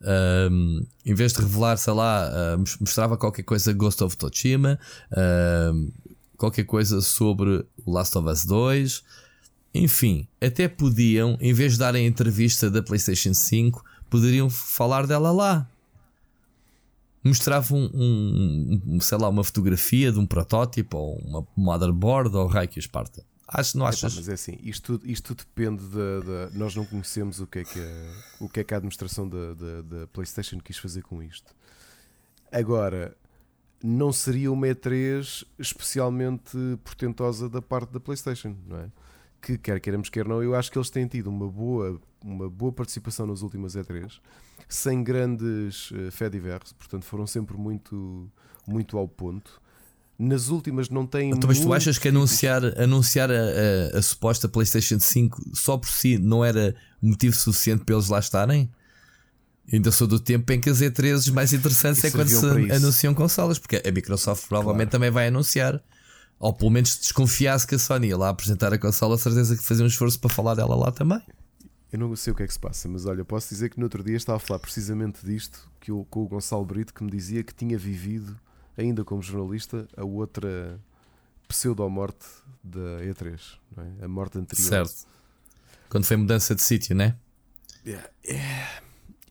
Um, em vez de revelar, sei lá, uh, mostrava qualquer coisa Ghost of Tsushima, uh, qualquer coisa sobre Last of Us 2. Enfim, até podiam, em vez de darem entrevista da PlayStation 5, poderiam falar dela lá. Mostravam um, um, sei lá, uma fotografia de um protótipo ou uma motherboard ou raio que. Acho, não achas? mas é assim, isto, isto depende da. Nós não conhecemos o que é que a, o que é que a administração da, PlayStation quis fazer com isto. Agora, não seria uma E3 especialmente portentosa da parte da PlayStation, não é? Que quer queiramos, quer não, eu acho que eles têm tido uma boa, uma boa participação nas últimas E3, sem grandes uh, fediverse, portanto foram sempre muito, muito ao ponto nas últimas não tem. Então, mas tu achas que anunciar, anunciar a, a, a, suposta PlayStation 5 só por si não era motivo suficiente para eles lá estarem? Ainda sou do tempo em que as E3 mais interessantes é quando se anunciam consolas, porque a Microsoft provavelmente claro. também vai anunciar. Ou pelo menos desconfiasse que a Sony ia lá apresentar a consola, certeza que fazia um esforço para falar dela lá também. Eu não sei o que é que se passa, mas olha, posso dizer que no outro dia estava a falar precisamente disto que eu, com o Gonçalo Brito que me dizia que tinha vivido ainda como jornalista, a outra pseudo-morte da E3, é? a morte anterior. Certo. Quando foi mudança de sítio, né? Yeah. Yeah.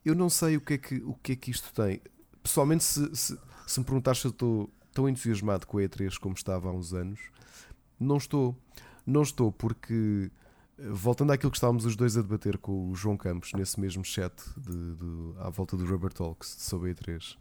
Eu não sei o que é que, o que, é que isto tem. Pessoalmente, se, se, se me perguntares se eu estou tão entusiasmado com a E3 como estava há uns anos, não estou. Não estou, porque voltando àquilo que estávamos os dois a debater com o João Campos nesse mesmo chat de, de, à volta do Rubber Talks sobre a E3,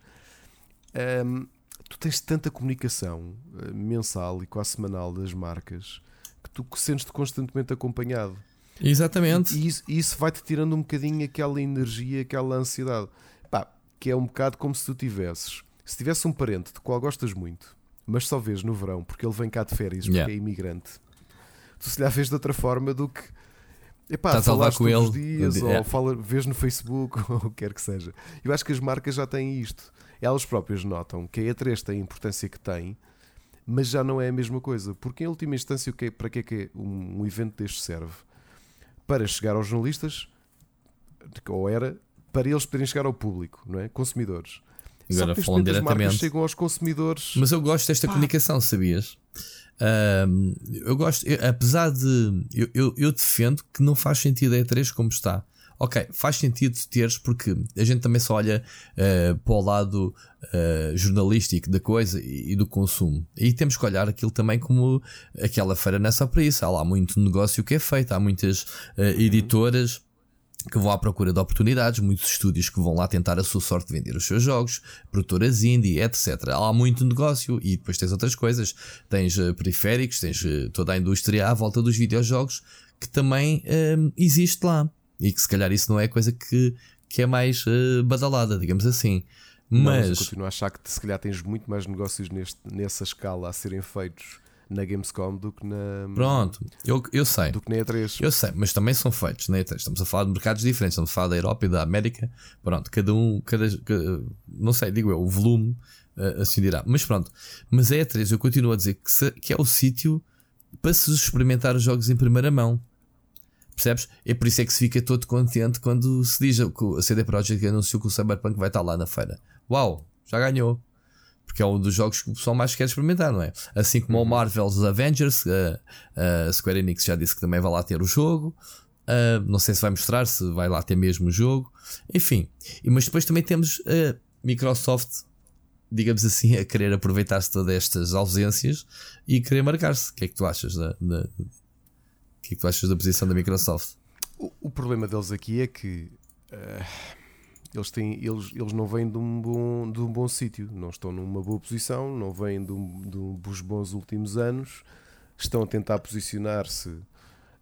um, tu tens tanta comunicação uh, mensal e quase semanal das marcas que tu sentes-te constantemente acompanhado. Exatamente. E, isso, isso vai-te tirando um bocadinho aquela energia, aquela ansiedade. Pá, que é um bocado como se tu tivesses. Se tivesse um parente de qual gostas muito, mas só vês no verão porque ele vem cá de férias porque yeah. é imigrante, tu se lhe vês de outra forma do que. Epá, Estás a levar com ele dias, ou fala, vês no Facebook, [laughs] ou o que quer que seja. Eu acho que as marcas já têm isto elas próprias notam que a E3 tem a importância que tem, mas já não é a mesma coisa. Porque, em última instância, é, para que é que um, um evento deste serve? Para chegar aos jornalistas, ou era para eles poderem chegar ao público, não é? Consumidores. Agora falando diretamente. chegam aos consumidores. Mas eu gosto desta Pá. comunicação, sabias? Uh, eu gosto, eu, apesar de. Eu, eu, eu, defendo que não faz sentido a E3 como está ok, faz sentido teres, porque a gente também só olha uh, para o lado uh, jornalístico da coisa e, e, do consumo. E temos que olhar aquilo também como aquela feira nessa para isso. Há lá muito negócio que é feito, há muitas uh, editoras que vão à procura de oportunidades, muitos estúdios que vão lá tentar a sua sorte de vender os seus jogos, produtoras indie, etc. Há muito negócio e depois tens outras coisas. Tens periféricos, tens toda a indústria à volta dos videojogos que também existe lá. E que se calhar isso não é coisa que, que é mais uh, badalada, digamos assim. Mas... Não, mas eu continuo a achar que se calhar tens muito mais negócios neste, nessa escala a serem feitos na Gamescom do que na. Pronto, eu, eu sei. Do que na E3. Eu sei, mas também são feitos na E3. Estamos a falar de mercados diferentes, estamos a falar da Europa e da América. Pronto, cada um, cada, não sei, digo eu, o volume uh, assim dirá. Mas pronto, mas a E3 eu continuo a dizer que, se, que é o sítio para se experimentar os jogos em primeira mão. Percebes? É por isso é que se fica todo contente quando se diz que a CD Projekt anunciou que o Cyberpunk vai estar lá na feira. Uau, já ganhou. Porque é um dos jogos que o pessoal mais quer experimentar, não é? Assim como uhum. o Marvel's Avengers, a, a Square Enix já disse que também vai lá ter o jogo. Uh, não sei se vai mostrar, se vai lá ter mesmo o jogo. Enfim, mas depois também temos a Microsoft, digamos assim, a querer aproveitar-se todas estas ausências e querer marcar-se. O que é que tu achas da, da, que é que tu achas da posição da Microsoft? O, o problema deles aqui é que uh, eles, têm, eles, eles não vêm de um bom, de um bom sítio, não estão numa boa posição, não vêm de, um, de um, dos bons últimos anos, estão a tentar posicionar-se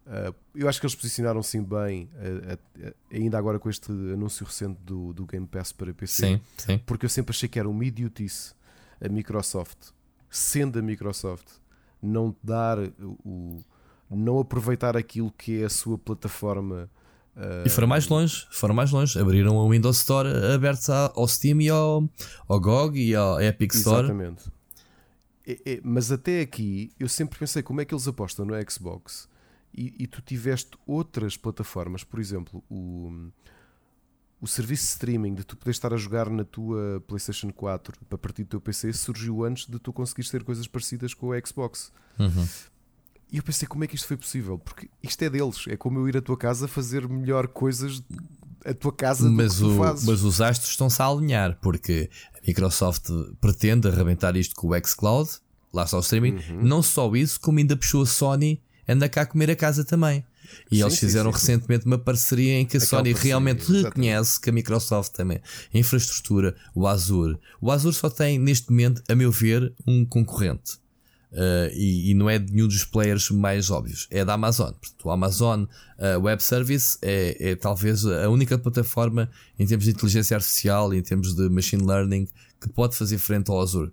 Uh, eu acho que eles posicionaram sim bem, uh, ainda agora com este anúncio recente do, do Game Pass para PC. Sim, sim. Porque eu sempre achei que era uma idiotice a Microsoft, sendo a Microsoft, não dar o. não aproveitar aquilo que é a sua plataforma. E foram mais longe, foram mais longe. Abriram a Windows Store aberta ao Steam e ao, ao GOG e ao Epic Store. Exatamente. É, é, mas até aqui eu sempre pensei como é que eles apostam no Xbox e, e tu tiveste outras plataformas, por exemplo, o, o serviço de streaming de tu poderes estar a jogar na tua PlayStation 4 a partir do teu PC surgiu antes de tu conseguires ter coisas parecidas com o Xbox. Uhum. E eu pensei como é que isto foi possível? Porque isto é deles, é como eu ir à tua casa fazer melhor coisas a tua casa mas o. Mas os astros estão-se a alinhar porque a Microsoft pretende arrebentar isto com o xCloud, lá está o streaming. Uhum. Não só isso, como ainda puxou a Sony anda cá a comer a casa também. E sim, eles fizeram sim, sim, recentemente uma parceria em que a Aquela Sony realmente exatamente. reconhece que a Microsoft também, a infraestrutura, o Azure. O Azure só tem, neste momento, a meu ver, um concorrente. Uh, e, e, não é de nenhum dos players mais óbvios, é da Amazon. Portanto, o Amazon uh, Web Service é, é, talvez a única plataforma em termos de inteligência artificial, em termos de machine learning, que pode fazer frente ao Azure.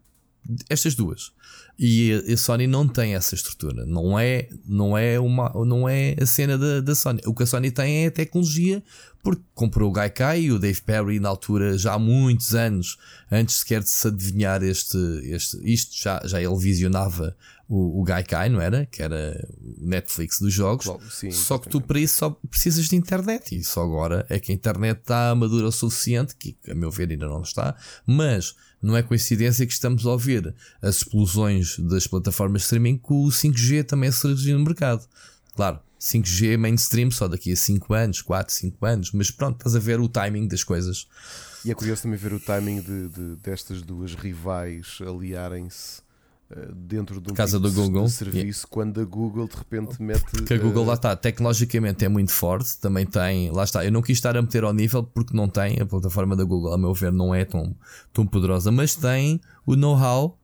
Estas duas. E a Sony não tem essa estrutura. Não é, não é, uma, não é a cena da, da Sony. O que a Sony tem é a tecnologia, porque comprou o Gaikai e o Dave Perry na altura, já há muitos anos, antes sequer de se adivinhar este, este, isto, já, já ele visionava o, o Gaikai, não era? Que era o Netflix dos jogos. sim, só que tu para isso só precisas de internet. E só agora é que a internet está madura o suficiente, que a meu ver ainda não está, mas não é coincidência que estamos a ouvir as explosões das plataformas de streaming com o 5G também a surgir no mercado. Claro, 5G mainstream só daqui a 5 anos, 4, 5 anos, mas pronto, estás a ver o timing das coisas. E é curioso também ver o timing de, de destas duas rivais aliarem-se dentro de um casa do Google serviço yeah. quando a Google de repente mete porque a Google uh... lá está tecnologicamente é muito forte também tem lá está eu não quis estar a meter ao nível porque não tem a plataforma da Google a meu ver não é tão tão poderosa mas tem o know-how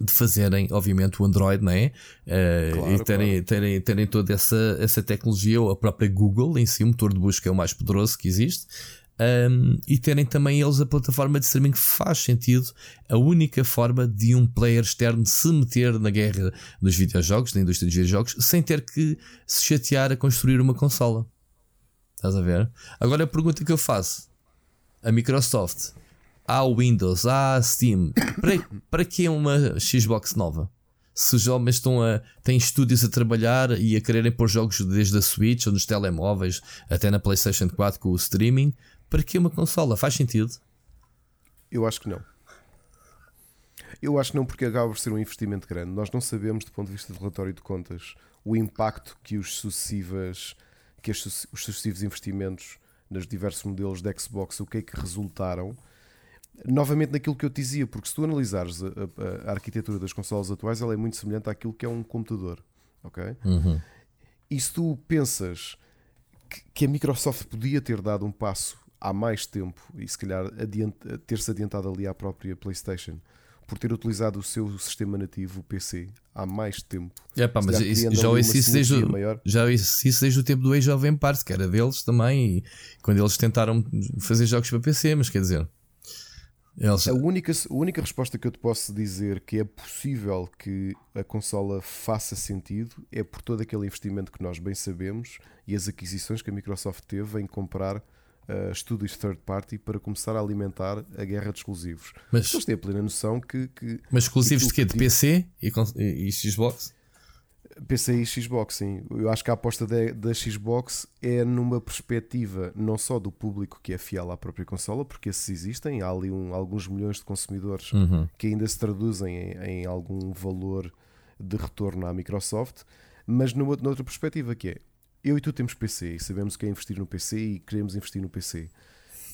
de fazerem obviamente o Android não é uh, claro, e terem, claro. terem, terem toda essa, essa tecnologia ou a própria Google em si o motor de busca é o mais poderoso que existe um, e terem também eles a plataforma de streaming faz sentido, a única forma de um player externo se meter na guerra dos videojogos, da indústria dos videojogos, sem ter que se chatear a construir uma consola. Estás a ver? Agora a pergunta que eu faço: a Microsoft, o Windows, há Steam, para, para que uma Xbox nova? Se os homens estão a, têm estúdios a trabalhar e a quererem pôr jogos desde a Switch ou nos telemóveis até na PlayStation 4 com o streaming, para que uma consola? Faz sentido? Eu acho que não. Eu acho que não, porque acaba por ser um investimento grande. Nós não sabemos, do ponto de vista de relatório de contas, o impacto que os sucessivas que os sucessivos investimentos nos diversos modelos de Xbox, o que é que resultaram. Novamente naquilo que eu te dizia, porque se tu analisares a, a, a arquitetura das consolas atuais, ela é muito semelhante àquilo que é um computador. Ok? Uhum. E se tu pensas que, que a Microsoft podia ter dado um passo há mais tempo e se calhar ter-se adiantado ali à própria PlayStation por ter utilizado o seu sistema nativo, o PC, há mais tempo. É, pá, mas isso, já ouço isso desde o, já ouço isso desde o tempo do Age of Empires, que era deles também, e quando eles tentaram fazer jogos para PC, mas quer dizer. Eles... A, única, a única resposta que eu te posso dizer que é possível que a consola faça sentido é por todo aquele investimento que nós bem sabemos e as aquisições que a Microsoft teve em comprar uh, estúdios third party para começar a alimentar a guerra de exclusivos. Mas eles têm a plena noção que. que mas exclusivos de quê? De PC e, e, e Xbox? PC e Xbox, sim. Eu acho que a aposta da, da, Xbox é numa perspectiva não só do público que é fiel à própria consola, porque esses existem, há ali um, alguns milhões de consumidores uhum. que ainda se traduzem em, em, algum valor de retorno à Microsoft, mas numa, noutra perspectiva que é eu e tu temos PC e sabemos que é investir no PC e queremos investir no PC.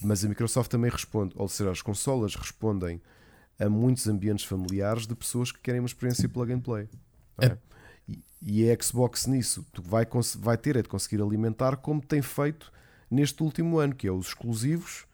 Mas a Microsoft também responde, ou seja, as consolas respondem a muitos ambientes familiares de pessoas que querem uma experiência plug and play. É? É. E, e a Xbox nisso tu vai, vai ter é de conseguir alimentar como tem feito neste último ano, que é os exclusivos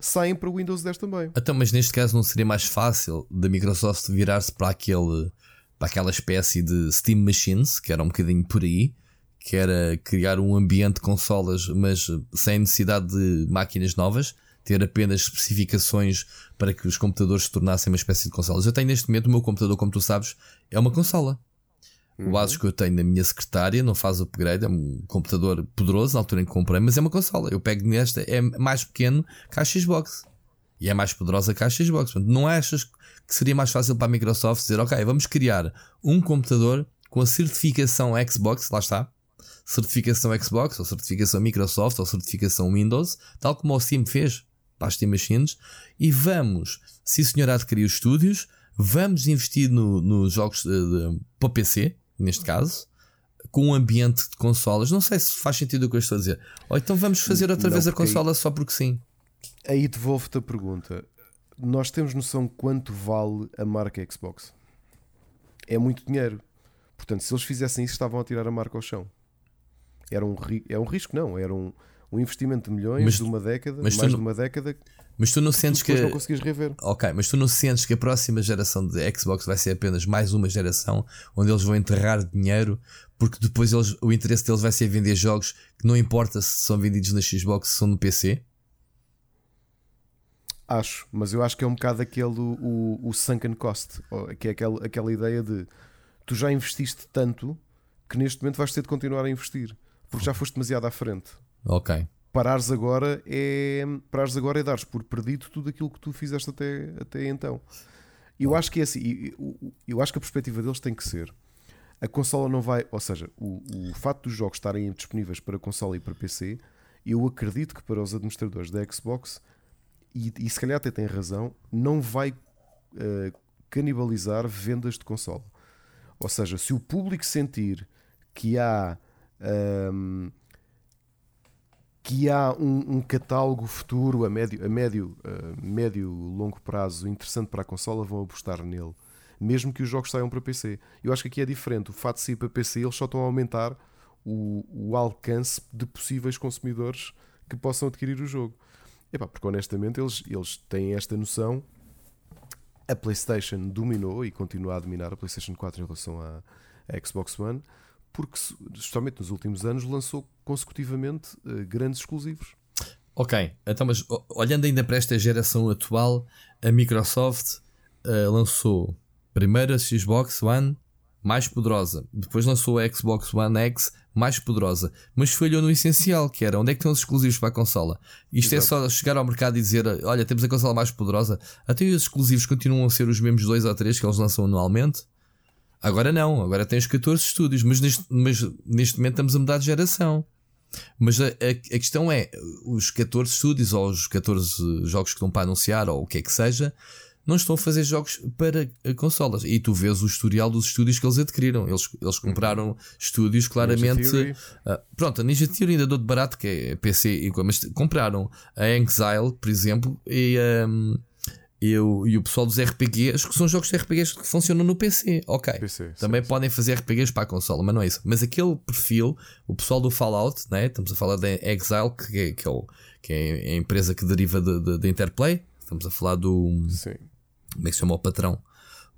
saem para o Windows 10 também. Então, mas neste caso não seria mais fácil da Microsoft virar-se para aquele para aquela espécie de Steam Machines, que era um bocadinho por aí, que era criar um ambiente de consolas, mas sem necessidade de máquinas novas, ter apenas especificações para que os computadores se tornassem uma espécie de consolas. Eu tenho neste momento o meu computador, como tu sabes, é uma consola. Uhum. O Asus que eu tenho na minha secretária não faz upgrade, é um computador poderoso na altura em que comprei, mas é uma consola. Eu pego nesta, é mais pequeno que a Xbox e é mais poderosa que a Xbox. Portanto, não achas que seria mais fácil para a Microsoft dizer, ok, vamos criar um computador com a certificação Xbox, lá está, certificação Xbox, ou certificação Microsoft, ou certificação Windows, tal como o Steam fez para as Steam Machines, e vamos, se o senhor adquirir os estúdios, vamos investir nos no jogos para PC, neste caso, com um ambiente de consolas. Não sei se faz sentido o que eu estou a dizer. Ou então vamos fazer outra não, vez a consola aí, só porque sim. Aí devolvo-te a pergunta. Nós temos noção quanto vale a marca Xbox? É muito dinheiro. Portanto, se eles fizessem isso, estavam a tirar a marca ao chão. Era um, é um risco, não. Era um, um investimento de milhões mas, de uma década, mais de uma década. Mas tu não sentes que. não conseguis rever. Ok, mas tu não sentes que a próxima geração de Xbox vai ser apenas mais uma geração onde eles vão enterrar dinheiro, porque depois eles, o interesse deles vai ser vender jogos que não importa se são vendidos na Xbox, se são no PC? Acho, mas eu acho que é um bocado aquele o, o sunken cost, que é aquela, aquela ideia de tu já investiste tanto que neste momento vais ter de continuar a investir, porque já foste demasiado à frente. Ok parares agora é parares agora é dares por perdido tudo aquilo que tu fizeste até, até então. Eu acho que é assim, eu acho que a perspectiva deles tem que ser a consola não vai, ou seja, o, o facto dos jogos estarem disponíveis para consola e para PC, eu acredito que para os administradores da Xbox, e, e se calhar até tem razão, não vai uh, canibalizar vendas de consola. Ou seja, se o público sentir que há um, que há um, um, catálogo futuro a médio, a médio, uh, médio longo prazo interessante para a consola, vão apostar nele, mesmo que os jogos saiam para PC. Eu acho que aqui é diferente. O fato de sair para PC, eles só estão a aumentar o, o alcance de possíveis consumidores que possam adquirir o jogo. Epá, porque honestamente eles, eles têm esta noção. A PlayStation dominou e continua a dominar a PlayStation 4 em relação à Xbox One porque, justamente nos últimos anos, lançou consecutivamente uh, grandes exclusivos. Ok, então, mas olhando ainda para esta geração atual, a Microsoft uh, lançou primeiro a Xbox One mais poderosa, depois lançou a Xbox One X mais poderosa, mas falhou no essencial, que era onde é que estão os exclusivos para a consola. Isto Exato. é só chegar ao mercado e dizer: olha, temos a consola mais poderosa, até os exclusivos continuam a ser os mesmos dois ou três que eles lançam anualmente. Agora não, agora tens 14 estúdios, mas neste, mas neste momento estamos a mudar de geração. Mas a, a, a, questão é: os 14 estúdios ou os 14 jogos que estão para anunciar, ou o que é que seja, não estão a fazer jogos para consolas. E tu vês o historial dos estúdios que eles adquiriram. Eles, eles compraram uhum. estúdios claramente. Uh, pronto, a Ninja Theory ainda dou de barato, que é PC, mas compraram a Exile, por exemplo, e. Um, eu e o pessoal dos RPGs, que são jogos de RPGs que funcionam no PC. Ok. PC, Também sim, podem sim. fazer RPGs para a consola, mas não é isso. Mas aquele perfil, o pessoal do Fallout, né? estamos a falar da Exile, que é, que é, o, que é a empresa que deriva da de, de, de, Interplay. Estamos a falar do. Sim. Como é que se chama o patrão?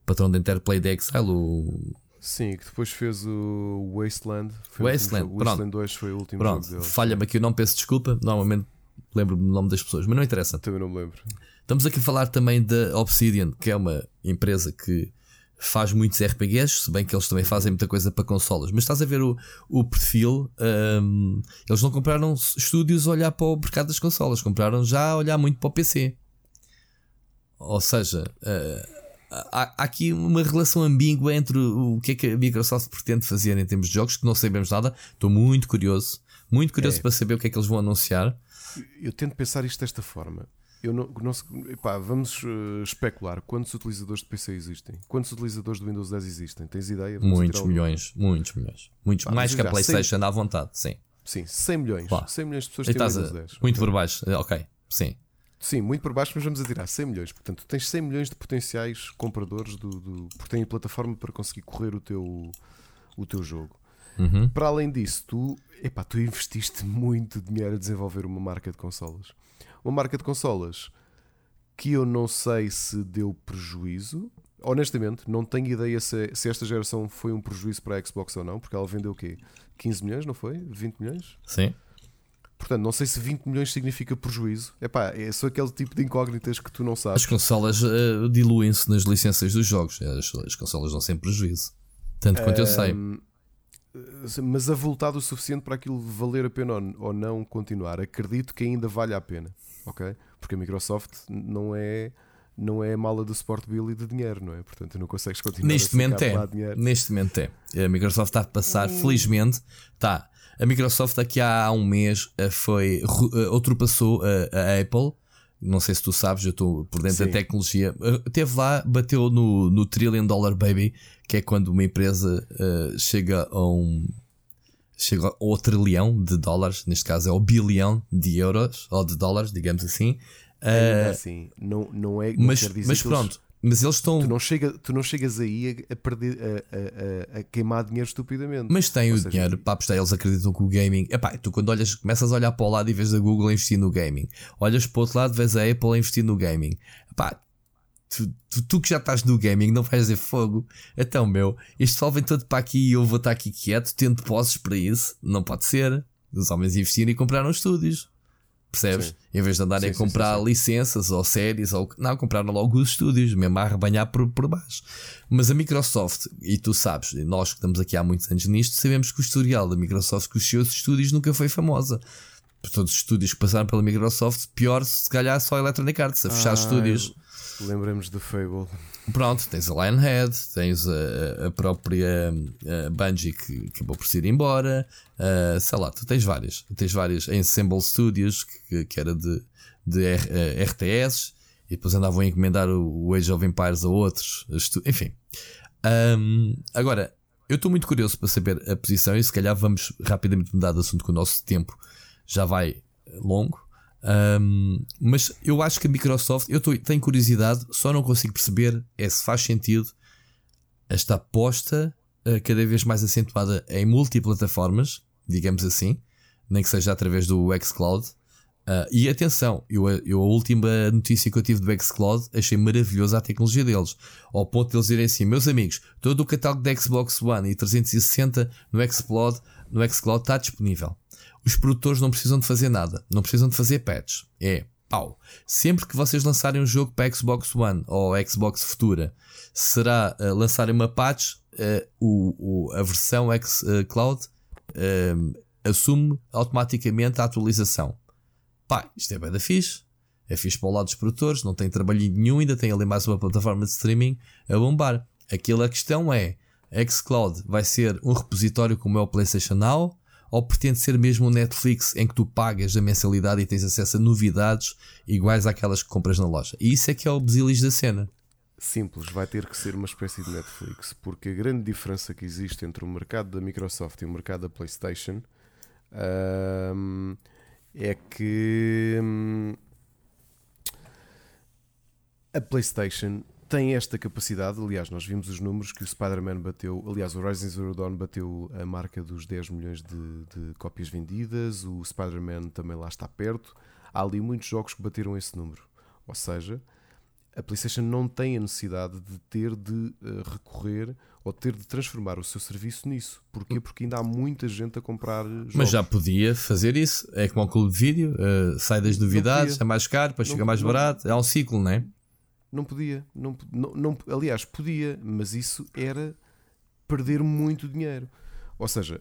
O patrão da Interplay da Exile, o. Sim, que depois fez o Wasteland. Wasteland, o Wasteland Pronto. 2 foi o último Pronto. jogo dele. Falha-me aqui, eu não peço desculpa. Normalmente lembro-me do nome das pessoas, mas não interessa. Também não me lembro. Estamos aqui a falar também da Obsidian, que é uma empresa que faz muitos RPGs, se bem que eles também fazem muita coisa para consolas. Mas estás a ver o, o perfil, um, eles não compraram estúdios a olhar para o mercado das consolas, compraram já a olhar muito para o PC. Ou seja, uh, há, há, aqui uma relação ambígua entre o, o que é que a Microsoft pretende fazer em termos de jogos, que não sabemos nada. Estou muito curioso, muito curioso é. para saber o que é que eles vão anunciar. Eu tento pensar isto desta forma eu não, não epá, vamos uh, especular quantos utilizadores de PC existem? Quantos utilizadores do Windows 10 existem? Tens ideia? Vamos muitos milhões, muitos milhões. Muitos, mais que a PlayStation 100, à vontade, sim. Sim, 100 milhões. Pá. 100 milhões de pessoas têm Windows 10. Muito por baixo, eh, ok, sim. Sim, muito por baixo, mas vamos a tirar 100 milhões. Portanto, tens 100 milhões de potenciais compradores do, do, porque têm plataforma para conseguir correr o teu, o teu jogo. Uhum. Para além disso, tu, epá, tu investiste muito dinheiro a desenvolver uma marca de consolas uma marca de consolas que eu não sei se deu prejuízo. Honestamente, não tenho ideia se, se esta geração foi um prejuízo para a Xbox ou não, porque ela vendeu o quê? 15 milhões, não foi? 20 milhões? Sim. Portanto, não sei se 20 milhões significa prejuízo. Epá, é só aquele tipo de incógnitas que tu não sabes. As consolas uh, diluem-se nas licenças dos jogos. As, as consolas dão sempre prejuízo. Tanto quanto eu sei. Mas avultado o suficiente para aquilo valer a pena ou não continuar. Acredito que ainda vale a pena. Ok? Porque a Microsoft não é não é mala do Sport Bill e de dinheiro, não é? Portanto, não consegues continuar Neste a momento é. dinheiro. Neste momento é. A Microsoft está a passar, hum. felizmente, está. A Microsoft aqui há um mês eh, foi uh, ultrapassou a, a, Apple. Não sei se tu sabes, eu estou por dentro Sim. da tecnologia. Teve lá, bateu no, no Trillion Dollar Baby, que é quando uma empresa uh, chega a um chega ao trilhão de dólares, neste caso é ao bilhão de euros ou de dólares, digamos assim. Uh, assim, não, não é. Não mas mas pronto, mas eles estão. Tu não, chega, tu não chegas aí a, a perder, a, a, a, queimar dinheiro estupidamente. Mas têm o seja, dinheiro para apostar. Eles acreditam que o gaming. Epá, tu quando olhas, começas a olhar para o lado e vês a Google a investir no gaming. Olhas para o outro lado, vês a Apple a investir no gaming. Epá, tu, tu, tu, que já estás no gaming, não vais dizer fogo. Então, meu, este pessoal vem todo para aqui e eu vou estar aqui quieto, tendo posses para isso. Não pode ser. Os homens investirem e compraram estúdios. Percebes? Sim. Em vez de andarem sim, a comprar sim, licenças ou séries, ou não, compraram logo os estúdios, mesmo a arrebanhar por, por baixo. Mas a Microsoft, e tu sabes, nós que estamos aqui há muitos anos nisto, sabemos que o historial da Microsoft com os seus estúdios nunca foi famosa. Por todos os estúdios que passaram pela Microsoft, pior se calhar só a Electronic Arts, a fechar ah, estúdios. Lembramos do Fable. Pronto, tens a Lionhead, tens a, a própria a Bungie que acabou por ir embora, uh, sei lá, tu tens várias. Tens várias Ensemble Studios, que, que era de, de R, uh, RTS, e depois andavam a encomendar o, o Age of Empires a outros. Enfim. Um, agora, eu estou muito curioso para saber a posição e se calhar vamos rapidamente mudar de assunto, que o nosso tempo já vai longo. Um, mas eu acho que a Microsoft, eu tenho curiosidade, só não consigo perceber é se faz sentido esta aposta uh, cada vez mais acentuada em multiplataformas, digamos assim, nem que seja através do xCloud. Uh, e atenção, eu, eu, a última notícia que eu tive do xCloud achei maravilhosa a tecnologia deles, ao ponto de eles direm assim: meus amigos, todo o catálogo da Xbox One e 360 no xCloud, no xCloud está disponível os produtores não precisam de fazer nada, não precisam de fazer patch. É pau. Sempre que vocês lançarem um jogo para Xbox One ou Xbox Futura, será uh, lançarem uma patch, uh, o, o, a versão xCloud uh, assume automaticamente a atualização. Pá, isto é bem da fixe. É fixe para o lado dos produtores, não tem trabalho nenhum, ainda tem ali mais uma plataforma de streaming a bombar. Aquela questão é: xCloud vai ser um repositório como é o PlayStation Now ou pretende ser mesmo um Netflix em que tu pagas a mensalidade e tens acesso a novidades iguais àquelas que compras na loja? E isso é que é o basilis da cena. Simples, vai ter que ser uma espécie de Netflix, porque a grande diferença que existe entre o mercado da Microsoft e o mercado da PlayStation hum, é que hum, a PlayStation tem esta capacidade. Aliás, nós vimos os números que o Spider-Man bateu. Aliás, o Rising Zero Dawn bateu a marca dos 10 milhões de, de cópias vendidas. O Spider-Man também lá está perto. Há ali muitos jogos que bateram esse número. Ou seja, a PlayStation não tem a necessidade de ter de uh, recorrer ou ter de transformar o seu serviço nisso. Porquê? Porque ainda há muita gente a comprar jogos. Mas já podia fazer isso. É como o clube de vídeo, uh, sai das novidades, é mais caro, depois não, fica mais não, barato. É um ciclo, não é? Não podia. Não, não, não, aliás, podia, mas isso era perder muito dinheiro. Ou seja,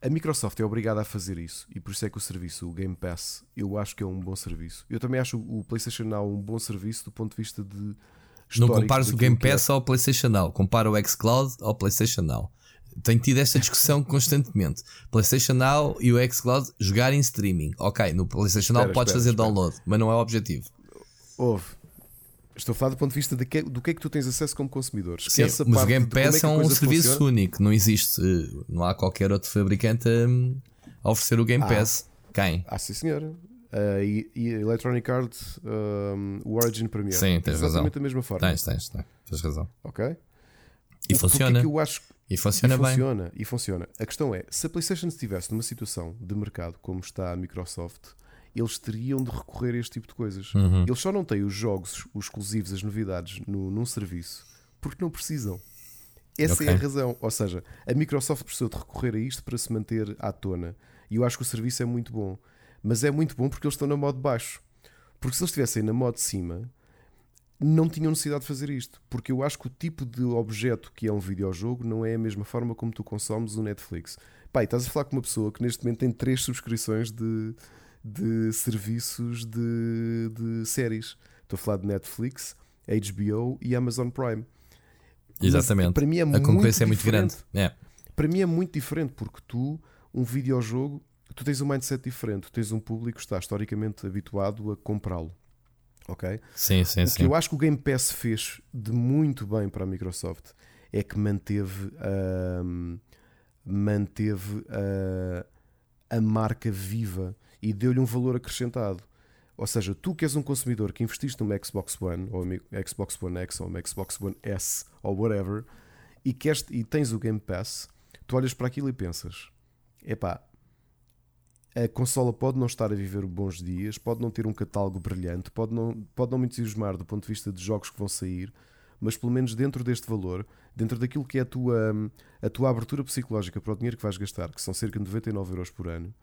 a Microsoft é obrigada a fazer isso e por isso é que o serviço, o Game Pass, eu acho que é um bom serviço. Eu também acho o PlayStation Now um bom serviço do ponto de vista de. Não compares o Game é. Pass é. ao PlayStation Now, compara o xCloud ao PlayStation Now. Tenho tido esta discussão [laughs] constantemente. PlayStation Now e o xCloud jogar em streaming. Ok, no PlayStation Now espera, podes espera, fazer espera. download, mas não é o objetivo. Houve, Estou a falar do ponto de vista de que, do que é que tu tens acesso como consumidor. Sim, mas o Game Pass é, é, um serviço funciona. único, não existe, não há qualquer outro fabricante a, oferecer o Game ah, Pass. Quem? Ah, sim, senhor. Uh, e, e Electronic Arts, um, o Origin Premier. Sim, tens razão. Exatamente da mesma forma. Tens, tens, tens, tens razão. Ok? E o, funciona. Que eu acho, e funciona e bem. Funciona, e funciona. A questão é: se a PlayStation estivesse numa situação de mercado como está a Microsoft eles teriam de recorrer a este tipo de coisas. Uhum. Eles só não têm os jogos, os exclusivos, as novidades no, num serviço porque não precisam. Essa okay. é a razão. Ou seja, a Microsoft precisou de recorrer a isto para se manter à tona. E eu acho que o serviço é muito bom. Mas é muito bom porque eles estão na modo baixo. Porque se eles estivessem na modo de cima, não tinham necessidade de fazer isto. Porque eu acho que o tipo de objeto que é um videojogo não é a mesma forma como tu consomes o Netflix. Pai, estás a falar com uma pessoa que neste momento tem três subscrições de, de serviços de, de séries. Estou a falar de Netflix, HBO e Amazon Prime. Exatamente. Mas, para mim é a concorrência é muito grande. É. Para mim é muito diferente porque tu, um videojogo, tu tens um mindset diferente. Tu tens um público que está historicamente habituado a comprá-lo. Ok? Sim, sim, o sim. que eu acho que o Game Pass fez de muito bem para a Microsoft é que manteve, uh, manteve uh, a marca viva e deu-lhe um valor acrescentado. Ou seja, tu que és um consumidor que investiste numa Xbox One, ou Xbox One X, ou uma Xbox One S, ou whatever, e, queres, e tens o Game Pass, tu olhas para aquilo e pensas: epá, a consola pode não estar a viver bons dias, pode não ter um catálogo brilhante, pode não, pode não me entusiasmar do ponto de vista de jogos que vão sair, mas pelo menos dentro deste valor, dentro daquilo que é a tua, a tua abertura psicológica para o dinheiro que vais gastar, que são cerca de 99 euros por ano,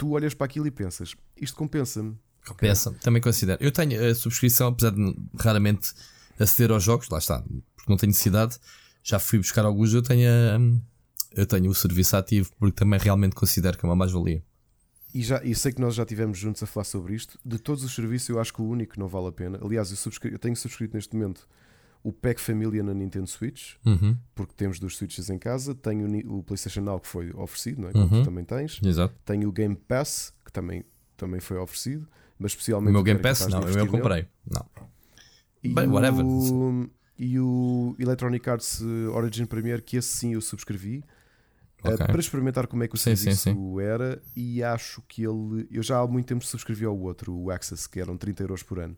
tu olhas para aquilo e pensas: isto compensa-me. Compensa, okay. também considero. Eu tenho a subscrição, apesar de raramente aceder aos jogos, lá está, porque não tenho necessidade, já fui buscar alguns, eu tenho, eu tenho o serviço ativo, porque também realmente considero que é uma mais-valia. E, já, e sei que nós já estivemos juntos a falar sobre isto. De todos os serviços, eu acho que o único que não vale a pena. Aliás, eu, eu tenho subscrito neste momento o Pack Família na Nintendo Switch, uhum. porque temos dois Switches em casa. Tenho o PlayStation Now que foi oferecido, não é? como uhum. tu também tens. Exato. Tenho o Game Pass, que também, também foi oferecido, mas especialmente. O meu Game Pass, não, eu comprei. Não. E Bem, o... whatever. E o Electronic Arts Origin Premier, que esse sim eu subscrevi. Eh, okay. para experimentar como é que o sim, serviço sim, sim. era e acho que ele. Eu já há muito tempo subscrevi ao outro, o Access, que eram 30 euros por ano.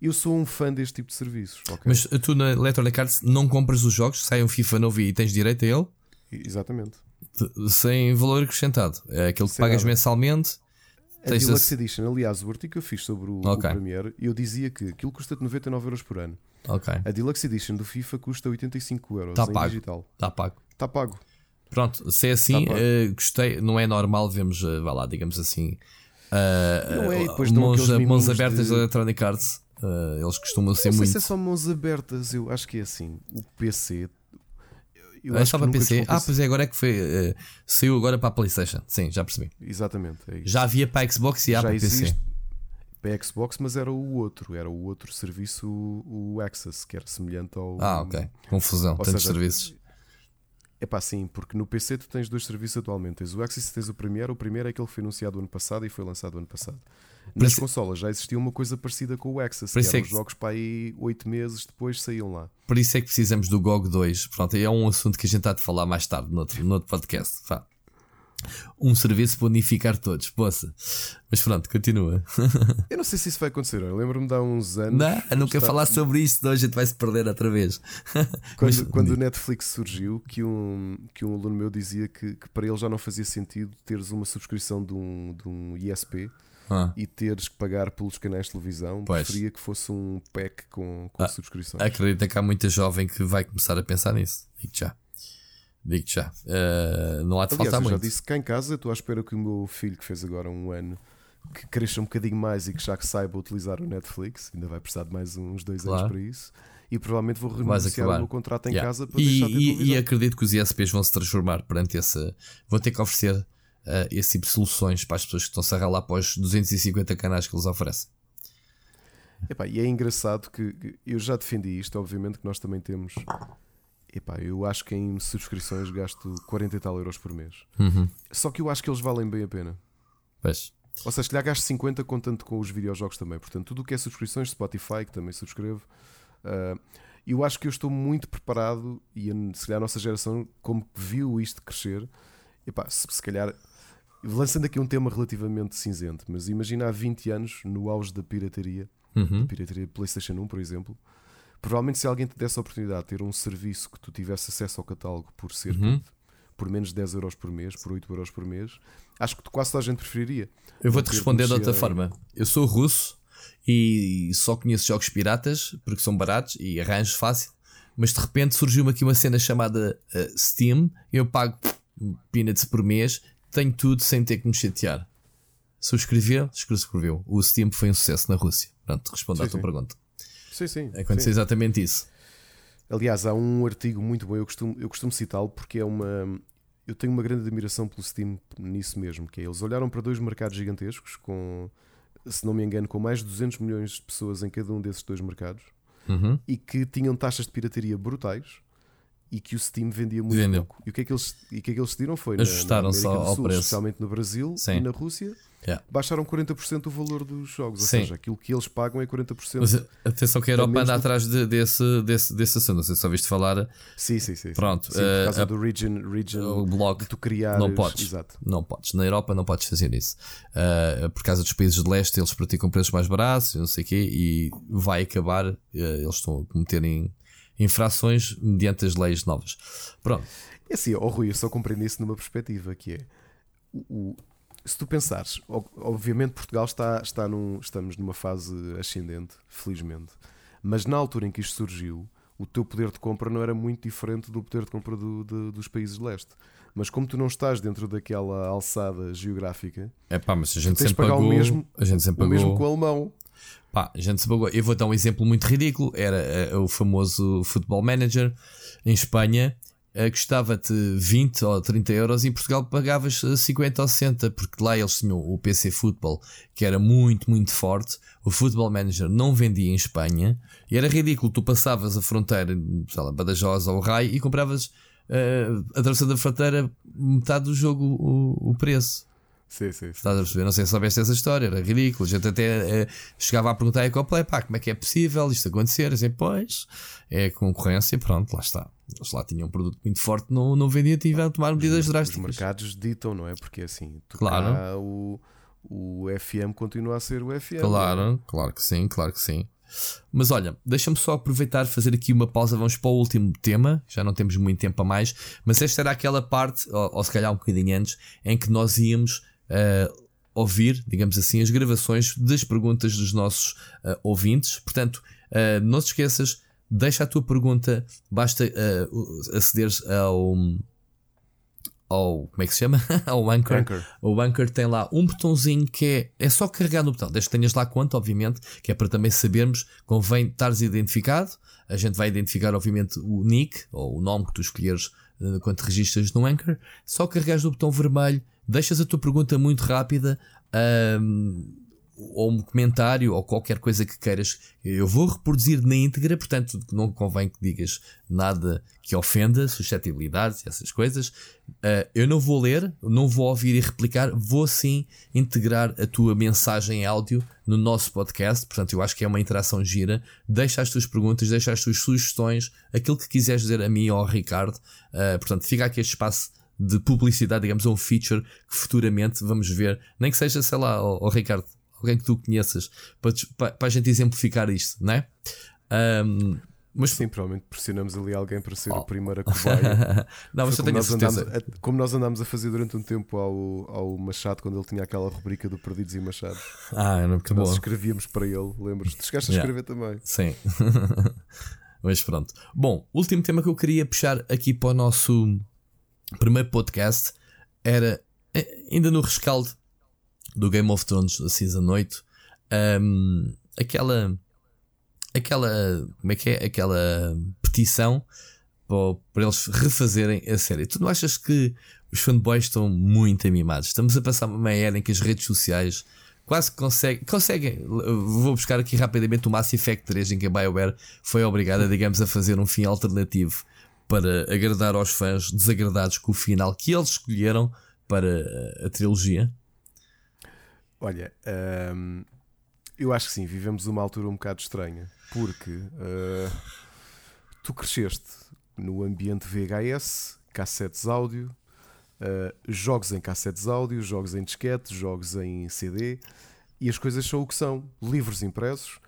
Eu sou um fã deste tipo de serviços. Okay? Mas tu na Electronic Arts não compras os jogos, sai um FIFA novo e tens direito a ele? Exatamente. Sem valor acrescentado. É aquele que Sem pagas nada. mensalmente. A Deluxe Edition, aliás, o artigo que eu fiz sobre o, okay. o Premiere, eu dizia que aquilo custa 99 euros por ano. Okay. A Deluxe Edition do FIFA custa 85 euros tá pago. digital. Está pago. Está pago. Pronto, se é assim, tá uh, gostei. Não é normal vemos, uh, vá lá, digamos assim, uh, não é, mãos, mãos abertas de... da Electronic Arts. Uh, eles costumam ser muito. Não sei se é só mãos abertas, eu acho que é assim. O PC. Eu acho para PC. Ah, pois é, agora é que foi. Uh, saiu agora para a PlayStation. Sim, já percebi. Exatamente. É já havia para a Xbox e há já para existe PC. Para a Xbox, mas era o outro. Era o outro serviço, o Access, que era semelhante ao. Ah, ok. Confusão. Tantos seja, serviços. É pá, sim, porque no PC tu tens dois serviços atualmente. Tens o Access e tens o Premiere. O Premiere é aquele que foi anunciado ano passado e foi lançado ano passado. Nas isso... consolas já existia uma coisa parecida com o Access, Por que, é que... os jogos para aí 8 meses depois saíam lá. Por isso é que precisamos do GOG 2. Pronto, é um assunto que a gente há de falar mais tarde no outro, no outro podcast. Fá um serviço para unificar todos, poça. Mas pronto, continua. [laughs] eu não sei se isso vai acontecer. Eu lembro-me de há uns anos. Não, eu não quero falar sobre isto, senão a gente vai se perder outra vez. [laughs] Quando, Mas, quando o Netflix surgiu, que um, que um aluno meu dizia que, que para ele já não fazia sentido teres uma subscrição de um, de um ISP. Ah. e teres que pagar pelos canais de televisão, pois. preferia que fosse um pack com, com ah, subscrições. Acredita que há muita jovem que vai começar a pensar nisso. Digo já. Digo já. Uh, não há de Aliás, faltar muito. já disse cá em casa, estou à espera que o meu filho, que fez agora um ano, que cresça um bocadinho mais e que já que saiba utilizar o Netflix, ainda vai precisar de mais uns dois claro. anos para isso. E provavelmente vou renegociar o meu contrato em yeah. casa para e, deixar e, e acredito que os ISPs vão se transformar perante essa. Vão ter que oferecer uh, esse tipo de soluções para as pessoas que estão-se a ralar para os 250 canais que eles oferecem. Epá, e é engraçado que eu já defendi isto, obviamente que nós também temos Epá, eu acho que em subscrições gasto 40 e tal euros por mês. Uhum. Só que eu acho que eles valem bem a pena. Pois. Ou seja, calhar gasto 50 contando com os videojogos também. Portanto, tudo o que é subscrições, Spotify, que também subscrevo, uh, eu acho que eu estou muito preparado e se calhar a nossa geração, como viu isto crescer, epá, se, se calhar lançando aqui um tema relativamente cinzento, mas imagina há 20 anos, no auge da pirataria, uhum. da pirataria PlayStation 1, por exemplo, Provavelmente, se alguém te desse a oportunidade de ter um serviço que tu tivesse acesso ao catálogo por cerca uhum. de, por menos de 10 euros por mês, por 8 euros por mês, acho que quase toda a gente preferiria. Eu vou-te responder de outra forma. Eu sou russo e só conheço jogos piratas porque são baratos e arranjo fácil. mas de repente surgiu-me aqui uma cena chamada uh, Steam. Eu pago peanuts por mês, tenho tudo sem ter que me chatear. Subscrever, subscreveu. O Steam foi um sucesso na Rússia. Pronto, respondo sim, à tua sim. pergunta. Sim, sim. Aconteceu sim. exatamente isso. Aliás, há um artigo muito bom, eu costumo, eu costumo citá-lo porque é uma. Eu tenho uma grande admiração pelo Steam nisso mesmo, que é eles olharam para dois mercados gigantescos com, se não me engano, com mais de 200 milhões de pessoas em cada um desses dois mercados uhum. e que tinham taxas de pirataria brutais e que o Steam vendia muito Vendeu. pouco. E o que é que eles, e que é que eles decidiram foi ajustaram-se ao, Sul, preço, especialmente no Brasil Sim. e na Rússia. Yeah. Baixaram 40% o valor dos jogos, ou Sim. seja, aquilo que eles pagam é 40%. Mas atenção que a Europa anda do- atrás de- desse, desse, desse assunto. Não sei se só viste falar. Sim, sim, sim. Pronto, Sim, por eh, causa a- do region, region O de tu criares. não podes. Exato. Não podes. Na Europa não podes fazer isso. Uh, por causa dos países de leste, eles praticam preços mais baratos, e não sei o quê, e vai acabar. uh, eles estão a cometerem infrações mediante as leis novas. Pronto. É assim, ó Rui, eu só compreendo isso numa perspectiva que é o, se tu pensares, obviamente Portugal está, está num, estamos numa fase ascendente, felizmente, mas na altura em que isto surgiu, o teu poder de compra não era muito diferente do poder de compra do- de- dos países de leste. Mas como tu não estás dentro daquela alçada geográfica, É pá, mas a gente sempre pagar o pagou. mesmo- a gente sempre o pagou. mesmo com o alemão. Pá, gente se pagou. Eu vou dar um exemplo muito ridículo. Era eh, o famoso Football Manager em Espanha. eh, Custava-te 20 ou 30 euros e em Portugal pagavas eh, 50 ou 60, porque lá eles tinham o PC Football, que era muito, muito forte. O Football Manager não vendia em Espanha e era ridículo. Tu passavas a fronteira, sei lá, Badajoz ou Rai e compravas, eh, atravessando a fronteira, metade do jogo o, o preço. Sim, sim, sim. Estás a perceber? Não sei se soubeste essa história, era ridículo. A gente até eh, chegava a perguntar a Ecoplay, pá, como é que é possível isto acontecer? Assim, pois, é concorrência, pronto, lá está. Eles lá tinham um produto muito forte, não, não vendia, tiveram a tomar medidas Os drásticas. mercados ditam, não é? Porque assim, tu Claro. o, o FM continua a ser o FM. Claro, claro que sim, claro que sim. Mas olha, deixa-me só aproveitar fazer aqui uma pausa. Vamos para o último tema. Já não temos muito tempo a mais. Mas esta era aquela parte, ou, ou se calhar um bocadinho antes, em que nós íamos eh, ouvir, digamos assim, as gravações das perguntas dos nossos eh, ouvintes. Portanto, eh, não te esqueças, deixa a tua pergunta. Basta eh, acederes ao. ao. como é que se chama? [laughs] ao Anchor. Anchor. O Anchor tem lá um botãozinho que é, é só carregar no botão, desde que tenhas lá conta, obviamente, que é para também sabermos, convém estares identificado. A gente vai identificar, obviamente, o nick ou o nome que tu escolheres quando te registras no Anchor. Só carregas no botão vermelho, deixas a tua pergunta muito rápida. Ou um comentário ou qualquer coisa que queiras, eu vou reproduzir na íntegra, portanto não convém que digas nada que ofenda suscetibilidades e essas coisas. Uh, eu não vou ler, não vou ouvir e replicar, vou sim integrar a tua mensagem em áudio no nosso podcast. Portanto, eu acho que é uma interação gira. Deixa as tuas perguntas, deixa as tuas sugestões, aquilo que quiseres dizer a mim ou ao Ricardo. Uh, portanto, fica aqui este espaço de publicidade, digamos, um feature que futuramente vamos ver, nem que seja, sei lá, ao Ricardo, alguém que tu conheças, para, para, para a gente exemplificar isto, não é? Um, mas Sim, provavelmente pressionamos ali alguém para ser Oh. o primeiro a cobaia. [laughs] não, mas eu tenho a andámos, certeza. a- como nós andámos a fazer durante um tempo ao, ao Machado, quando ele tinha aquela rubrica do Perdidos e Machados. Ah, é muito Nós bom. escrevíamos para ele, lembras? Tu chegaste a Yeah. escrever também. Sim. [laughs] Mas pronto. Bom, o último tema que eu queria puxar aqui para o nosso primeiro podcast era eh, ainda no rescaldo do Game of Thrones da Season 8. hum, aquela. Aquela. Como é que é? Aquela petição para, eles refazerem a série. Tu não achas que os fanboys estão muito amimados? Estamos a passar uma era em que as redes sociais quase conseguem. conseguem vou buscar aqui rapidamente o Mass Effect 3 em que a BioWare foi obrigada, digamos, a fazer um fim alternativo para agradar aos fãs desagradados com o final que eles escolheram para a trilogia. Olha, hum, eu acho que sim, vivemos uma altura um bocado estranha, porque uh, tu cresceste no ambiente VHS, cassetes áudio, uh, jogos em cassetes áudio, jogos em disquete, jogos em CD, e as coisas são o que são, livros impressos.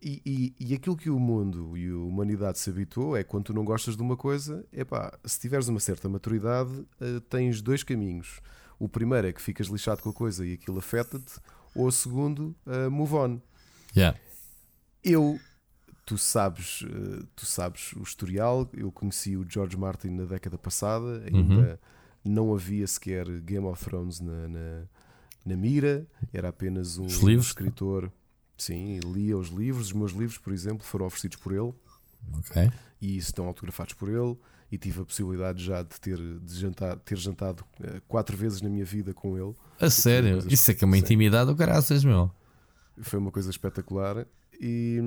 E, e, e aquilo que o mundo e a humanidade se habituou é quando tu não gostas de uma coisa, epá, se tiveres uma certa maturidade, uh, tens dois caminhos. O primeiro é que ficas lixado com a coisa e aquilo afeta-te, ou o segundo, uh, move on. Yeah. Eu tu sabes, uh, tu sabes o historial. Eu conheci o George Martin na década passada, ainda uhum. não havia sequer Game of Thrones na, na, na mira, era apenas um, escritor. Sim, lia os livros. Os meus livros, por exemplo, foram oferecidos por ele. Ok. E estão autografados por ele. E tive a possibilidade já de ter, de jantar, ter jantado uh, quatro vezes na minha vida com ele. A sério? Isso é que é uma intimidade do caraças, meu. Foi uma coisa espetacular. E,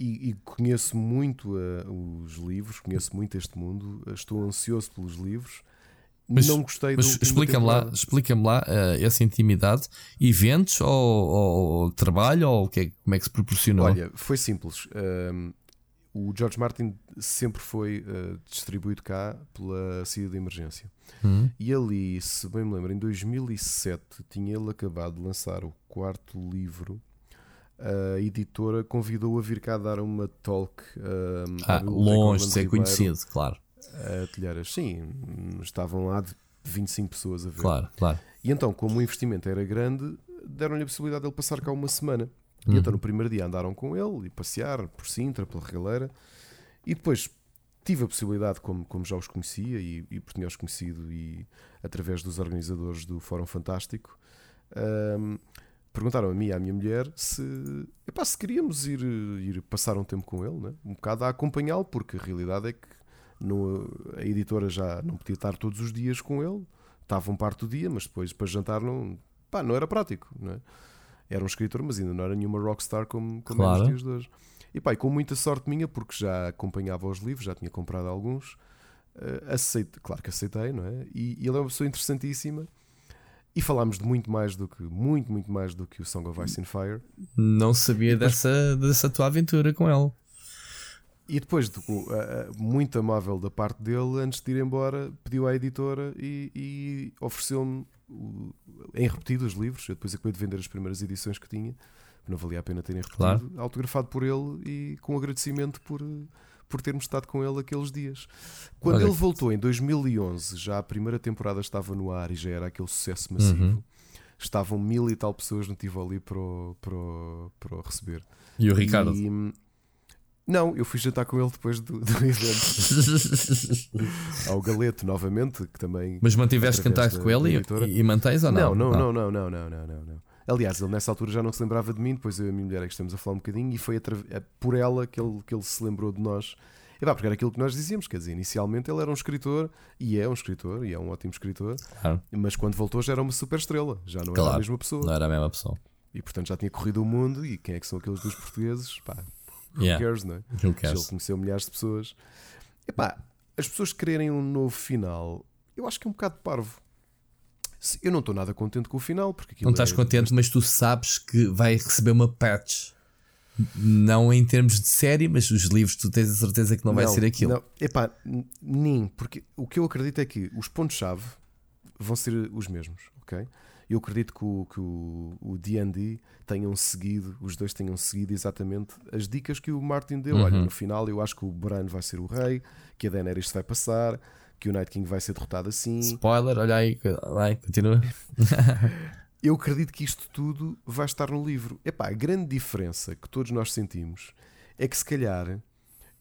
e, e conheço muito uh, os livros, conheço muito este mundo, estou ansioso pelos livros. Mas, não gostei mas explica-me lá, explica-me lá uh, essa intimidade, eventos ou, ou, trabalho ou que é, como é que se proporcionou? Olha, foi simples. Uh, o George Martin sempre foi uh, distribuído cá pela saída de emergência. Uhum. E ali, se bem me lembro, em 2007 tinha ele acabado de lançar o quarto livro a editora convidou a vir cá dar uma talk. Um, ah, longe de ser conhecido, claro. A Telheiras, sim, estavam lá de 25 pessoas a ver. Claro, claro. E então, como o investimento era grande, deram-lhe a possibilidade de ele passar cá uma semana. E uhum. então, no primeiro dia, andaram com ele e passear por Sintra, pela regaleira. E depois tive a possibilidade, como, como já os conhecia e, e por tinha-os conhecido e através dos organizadores do Fórum Fantástico. Um, perguntaram a mim e à minha mulher se, epá, se queríamos ir, ir passar um tempo com ele, né? um bocado a acompanhá-lo, porque a realidade é que no, a editora já não podia estar todos os dias com ele, estavam parte do dia, mas depois para jantar não, pá, não era prático. Não é? Era um escritor, mas ainda não era nenhuma rockstar como, como claro. é nos dias de hoje. E pá, e com muita sorte minha, porque já acompanhava os livros, já tinha comprado alguns, uh, aceite, claro que aceitei, não é? E, e ele é uma pessoa interessantíssima e falámos de muito mais do que, muito, muito mais do que o Song of Ice and Fire. Não sabia depois, dessa, dessa tua aventura com ele. E depois, de, uh, muito amável da parte dele, antes de ir embora, pediu à editora e, e ofereceu-me em repetido os livros. Eu depois acabei de vender as primeiras edições que tinha, não valia a pena terem repetido, claro. autografado por ele e com agradecimento por por termos estado com ele aqueles dias. Quando Olha. ele voltou em 2011, já a primeira temporada estava no ar e já era aquele sucesso massivo. Uhum. Estavam mil e tal pessoas no Tivoli para o, para, o, para o receber. E o Ricardo? E, não, eu fui jantar com ele depois do, do evento. [laughs] Ao Galeto, novamente, que também. Mas mantiveste contato com ele e, e mantens ou não? Não, não, não, não, não, não, não, não. Aliás, ele nessa altura já não se lembrava de mim, depois eu e a minha mulher é que estamos a falar um bocadinho, e foi é por ela que ele, que ele se lembrou de nós. E vá, porque era aquilo que nós dizíamos, quer dizer, inicialmente ele era um escritor, e é um escritor, e é um ótimo escritor, claro. mas quando voltou já era uma super estrela, já não claro, era a mesma pessoa. Não era a mesma pessoa. E portanto já tinha corrido o mundo, e quem é que são aqueles dois portugueses? Pá, yeah. cares, não é? Who cares? Ele conheceu milhares de pessoas. E pá, as pessoas quererem um novo final, eu acho que é um bocado parvo. Eu não estou nada contente com o final. Porque não estás é... contente, mas tu sabes que vai receber uma patch. Não em termos de série, mas os livros tu tens a certeza que não, não vai ser aquilo. Não, epá, nem, porque o que eu acredito é que os pontos-chave vão ser os mesmos, ok? Eu acredito que o, que o, D&D tenham seguido, os dois tenham seguido exatamente as dicas que o Martin deu. Uhum. Olha, no final eu acho que o Bran vai ser o rei, que a Daenerys vai passar, que o Night King vai ser derrotado assim. Spoiler, olha aí, vai, continua. [laughs] Eu acredito que isto tudo vai estar no livro. Epá, a grande diferença que todos nós sentimos é que se calhar,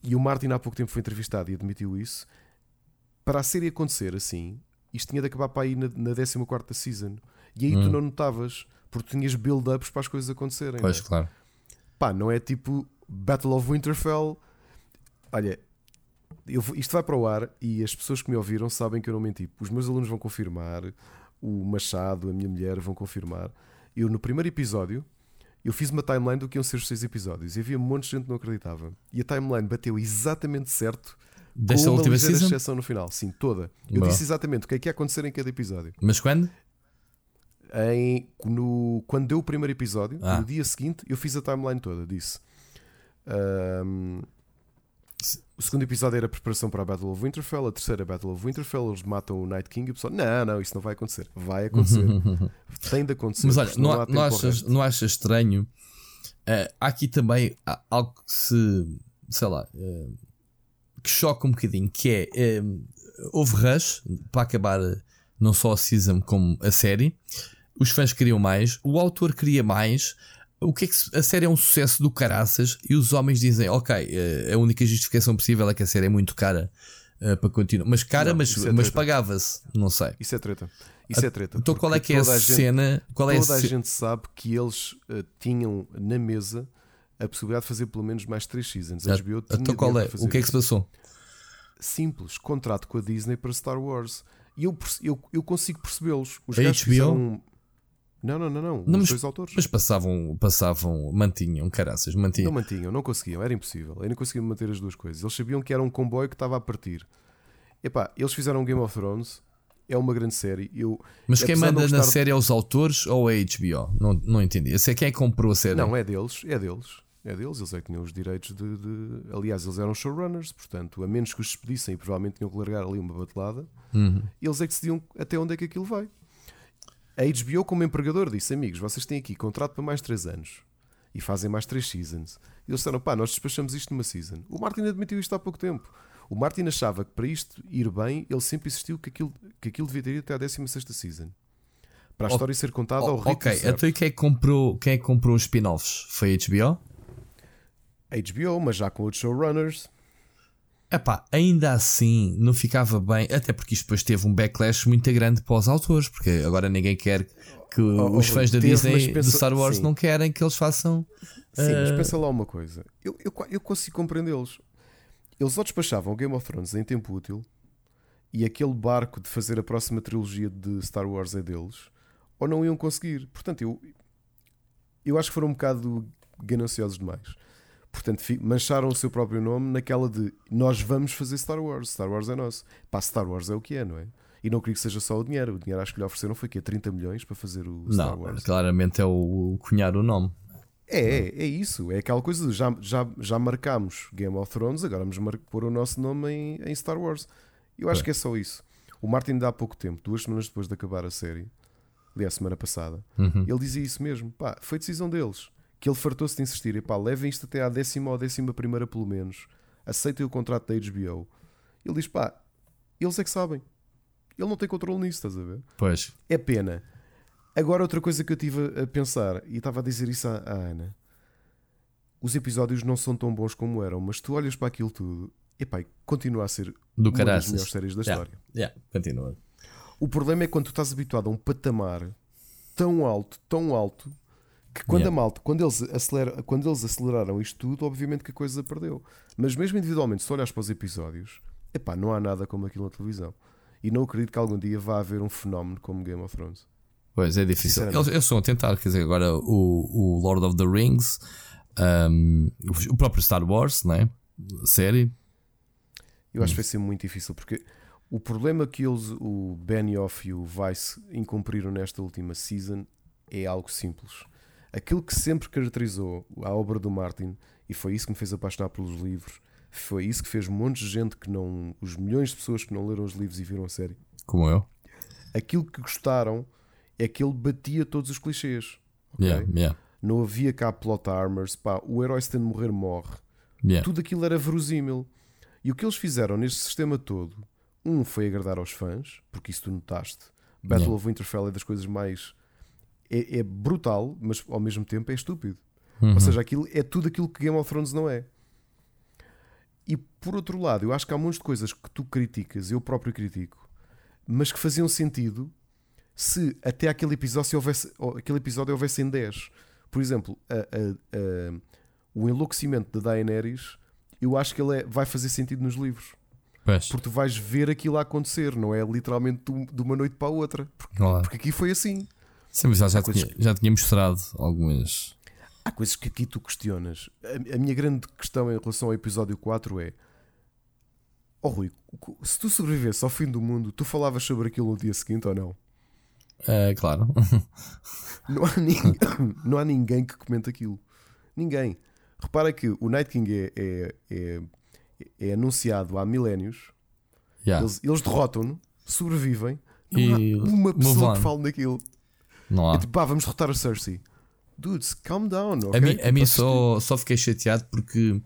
e o Martin há pouco tempo foi entrevistado e admitiu isso, para a série acontecer assim, isto tinha de acabar para aí na, na 14 season. E aí hum. tu não notavas, porque tinhas build-ups para as coisas acontecerem. Pois, não é? claro. Pá, não é tipo Battle of Winterfell. Olha, eu, isto vai para o ar e as pessoas que me ouviram sabem que eu não menti. Os meus alunos vão confirmar, o Machado, a minha mulher vão confirmar. Eu, no primeiro episódio, eu fiz uma timeline do que iam ser os seis episódios e havia um monte de gente que não acreditava. E a timeline bateu exatamente certo. Desta com uma última exceção no final, sim, toda. Eu Boa. disse exatamente o que é que ia acontecer em cada episódio. Mas quando? Em, no, quando deu o primeiro episódio, ah. no dia seguinte, eu fiz a timeline toda. Disse. Um, o segundo episódio era a preparação para a Battle of Winterfell, a terceira Battle of Winterfell, eles matam o Night King e o pessoal, não, não, isso não vai acontecer. Vai acontecer. [laughs] Tem de acontecer. Mas olha, não, não, não, achas, não achas estranho? Uh, há aqui também algo que se, sei lá, uh, que choca um bocadinho, que é, uh, houve rush para acabar não só a season como a série, os fãs queriam mais, o autor queria mais, o que é que a série é um sucesso do caraças e os homens dizem, ok, eh, a única justificação possível é que a série é muito cara uh, para continuar. Mas cara, não, mas, é mas pagava-se, não sei. Isso é treta. Isso é treta. Então qual é que é a, a cena? Gente, qual é toda a, a gente sabe que eles uh, tinham na mesa a possibilidade de fazer pelo menos mais 3 seasons. A HBO tinha então qual é? O que é que se passou? Simples, contrato com a Disney para Star Wars. E eu, eu, eu consigo percebê-los. Os a HBO? Fizeram... Não, não, não, não. não os dois autores. Mas passavam, passavam, mantinham, caraças, mantinham. Não mantinham, não conseguiam, era impossível. Eles não conseguiam manter as duas coisas. Eles sabiam que era um comboio que estava a partir. Epá, eles fizeram Game of Thrones, é uma grande série. Eu, Mas quem manda na série é os autores ou é a HBO? Não, não entendi. Quem é que comprou a série. Não, é deles, é deles. É deles, eles é que tinham os direitos de, de, Aliás, eles eram showrunners, portanto, a menos que os despedissem e provavelmente tinham que largar ali uma batelada, uhum. eles é que decidiam até onde é que aquilo vai. A HBO, como empregador, disse: Amigos, vocês têm aqui contrato para mais 3 anos e fazem mais 3 seasons. E eles disseram: Pá, nós despachamos isto numa season. O Martin admitiu isto há pouco tempo. O Martin achava que para isto ir bem, ele sempre insistiu que aquilo, que aquilo devia ter ido até a 16 season. Para a oh, história ser contada oh, ao ritmo Ok, certo. então quem é que comprou, quem é que comprou os spin-offs? Foi a HBO? HBO, mas já com outros showrunners. Epá, ainda assim não ficava bem, até porque isto depois teve um backlash muito grande para os autores, porque agora ninguém quer que oh, os fãs da Disney pensa, do Star Wars sim. não querem que eles façam. Sim, uh... mas pensa lá uma coisa, eu, eu, eu consigo compreendê-los. Eles ou despachavam Game of Thrones em tempo útil e aquele barco de fazer a próxima trilogia de Star Wars é deles, ou não iam conseguir. Portanto, eu, eu acho que foram um bocado gananciosos demais. Portanto, mancharam o seu próprio nome naquela de nós vamos fazer Star Wars, Star Wars é nosso. Pá, Star Wars é o que é, não é? E não queria que seja só o dinheiro. O dinheiro acho que lhe ofereceram foi que 30 milhões para fazer o Star não, Wars. Claramente é o, cunhar o nome. É, é, é isso. É aquela coisa de já, já, já marcámos Game of Thrones, agora vamos pôr o nosso nome em, em Star Wars. Eu acho é. que é só isso. O Martin dá pouco tempo, duas semanas depois de acabar a série, ali a semana passada, uhum. ele dizia isso mesmo. Pá, foi decisão deles que ele fartou-se de insistir, e pá, levem isto até à décima ou décima primeira pelo menos, aceitem o contrato da HBO. Ele diz, pá, eles é que sabem. Ele não tem controle nisso, estás a ver? Pois. É pena. Agora, outra coisa que eu tive a pensar, e estava a dizer isso à, à Ana: os episódios não são tão bons como eram, mas tu olhas para aquilo tudo, e pá, continua a ser Do uma das melhores séries da yeah. história. Yeah, continua. O problema é quando tu estás habituado a um patamar tão alto, tão alto, que quando yeah. a malta, quando eles, acelera, quando eles aceleraram isto tudo, obviamente que a coisa perdeu. Mas mesmo individualmente, se olhas para os episódios, epá, não há nada como aquilo na televisão. E não acredito que algum dia vá haver um fenómeno como Game of Thrones. Pois é difícil. Eles, eles estão a tentar, quer dizer, agora o, o Lord of the Rings, um, o próprio Star Wars, né? série. Eu acho que vai ser muito difícil porque o problema que eles, o Benioff e o Vice, incumpriram nesta última season é algo simples aquilo que sempre caracterizou a obra do Martin, e foi isso que me fez apaixonar pelos livros, foi isso que fez um monte de gente que não. os milhões de pessoas que não leram os livros e viram a série. Como eu. Aquilo que gostaram é que ele batia todos os clichês. Okay? Yeah, yeah. Não havia cá plot armors, pá, o herói se tem de morrer, morre. Yeah. Tudo aquilo era verosímil. E o que eles fizeram neste sistema todo, um foi agradar aos fãs, porque isso tu notaste. Battle of Winterfell é das coisas mais é, é, brutal, mas ao mesmo tempo é estúpido. Uhum. Ou seja, aquilo é tudo aquilo que Game of Thrones não é. E por outro lado, eu acho que há muitas de coisas que tu criticas, eu próprio critico, mas que faziam sentido se até aquele episódio, se houvesse, aquele episódio houvesse em 10. Por exemplo, a, a, a, o enlouquecimento de Daenerys, eu acho que ele é, vai fazer sentido nos livros. Pois. Porque tu vais ver aquilo a acontecer, não é literalmente de uma noite para a outra. Porque, porque aqui foi assim. Sim, mas já, já, tinha, já tinha mostrado algumas. Há coisas que aqui tu questionas. A, a, minha grande questão em relação ao episódio 4 é: Oh Rui, se tu sobrevivesse ao fim do mundo, tu falavas sobre aquilo no dia seguinte ou não? É, claro. [laughs] não, há ninguém, [laughs] não há ninguém que comente aquilo. Ninguém. Repara que o Night King é, é, é, é anunciado há milénios. Yeah. Eles, eles derrotam-no, sobrevivem. Não e há uma pessoa que fale naquilo. Não há. É tipo, pá, vamos derrotar o Cersei. Dudes, calm down. Okay? A mim, a mim só, só fiquei chateado porque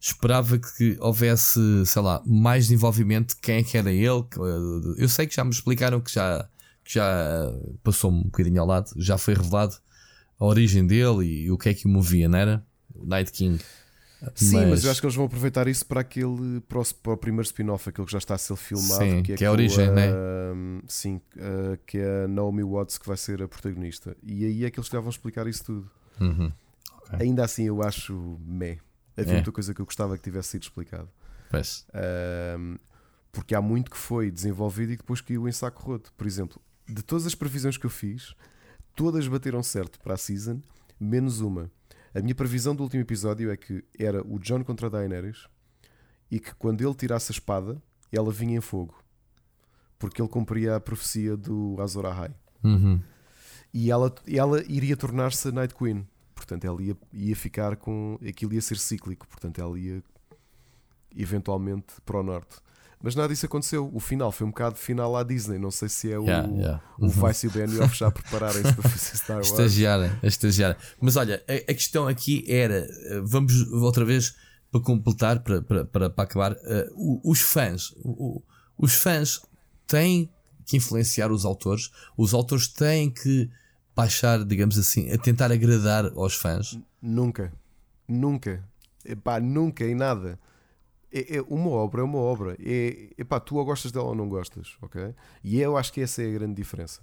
esperava que houvesse, sei lá, mais desenvolvimento. Quem é que era ele? Eu sei que já me explicaram que já, que já passou um bocadinho ao lado, já foi revelado a origem dele e, e o que é que o movia, não era? O Night King. Sim, mas... mas... eu acho que eles vão aproveitar isso para aquele para o, para o primeiro spin-off, aquele que já está a ser filmado, sim, que é, que é a origem, né? Sim, uh, que é a Naomi Watts que vai ser a protagonista. E aí é que eles já vão explicar isso tudo. Uhum. Okay. Ainda assim, eu acho meh. Havia é. muita coisa que eu gostava que tivesse sido explicado. Uh, porque há muito que foi desenvolvido e depois caiu em saco roto. Por exemplo, de todas as previsões que eu fiz, todas bateram certo para a season, menos uma a minha previsão do último episódio é que era o John contra Daenerys e que quando ele tirasse a espada, ela vinha em fogo. Porque ele cumpria a profecia do Azor Ahai. Uhum. E ela, ela iria tornar-se Night Queen. Portanto, ela ia, ia ficar com. Aquilo ia ser cíclico. Portanto, ela ia eventualmente para o norte. Mas nada disso aconteceu. O final foi um bocado final à Disney. Não sei se é o, yeah, yeah. o uhum. Vice e o Benioff já prepararem-se para fazer [laughs] Star Wars. Estagiarem, estagiarem. Mas olha, a, a, questão aqui era: eh, vamos outra vez para completar, para, para, para, para acabar. Uh, os fãs, o, os fãs têm que influenciar os autores, os autores têm que baixar, digamos assim, a tentar agradar aos fãs. Nunca, nunca, Epá, nunca em nada é, é, uma obra é uma obra. É, epá, tu ou gostas dela ou não gostas, ok? E eu acho que essa é a grande diferença.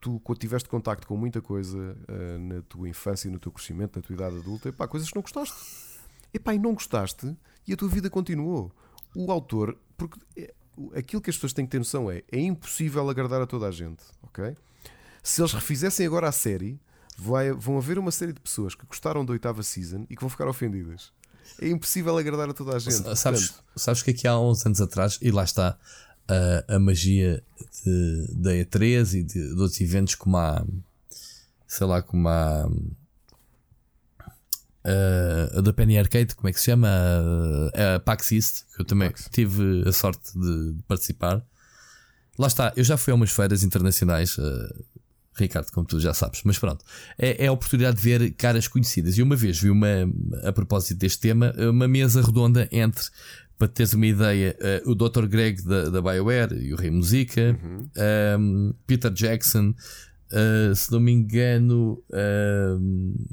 Tu, tiveste contacto com muita coisa uh, na tua infância, no teu crescimento, na tua idade adulta, epá, coisas que não gostaste. Epá, e não gostaste e a tua vida continuou. O autor, porque é, aquilo que as pessoas têm que ter noção é, é impossível agradar a toda a gente, ok? Se eles refizessem agora a série, vai, vão haver uma série de pessoas que gostaram da oitava season e que vão ficar ofendidas é impossível agradar a toda a gente. Sabes, sabes que aqui há uns anos atrás, e lá está a, a magia de, da E3 e de, de, outros eventos como a sei lá, como a, a, a da Penny Arcade, como é que se chama? A, a PAX East, que eu também Pax. tive a sorte de, de, participar. Lá está, eu já fui a umas feiras internacionais. Uh, Ricardo, como tu já sabes, mas pronto, é, é, a oportunidade de ver caras conhecidas. E uma vez vi uma, a propósito deste tema, uma mesa redonda entre, para teres uma ideia, uh, o Dr. Greg da, da BioWare e o Rei Musica, uhum. um, ehm, Peter Jackson, uh, se não me engano, um, ehm,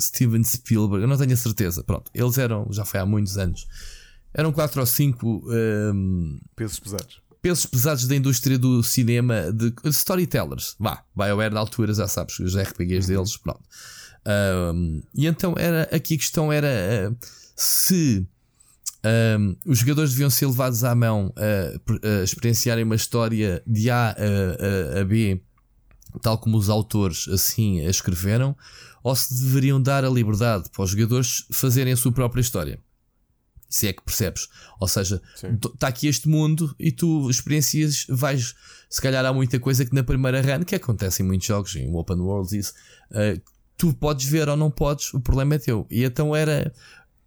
Steven Spielberg, eu não tenho a certeza. Pronto, eles eram, já foi há muitos anos, eram quatro ou cinco um, ehm, pesos pesados pesos pesados da indústria do cinema de storytellers. Vá, BioWare na altura, já sabes, os RPGs uhum. deles, pronto. Um, e então era aqui a questão era uh, se um, os jogadores deviam ser levados à mão a, a experienciarem uma história de A a, a, a B, tal como os autores assim a escreveram, ou se deveriam dar a liberdade para os jogadores fazerem a sua própria história se é que percebes. Ou seja, está aqui este mundo e tu experiencias, vais. Se calhar há muita coisa que na primeira run, que acontece em muitos jogos, em open worlds, isso, uh, tu podes ver ou não podes, o problema é teu. E então era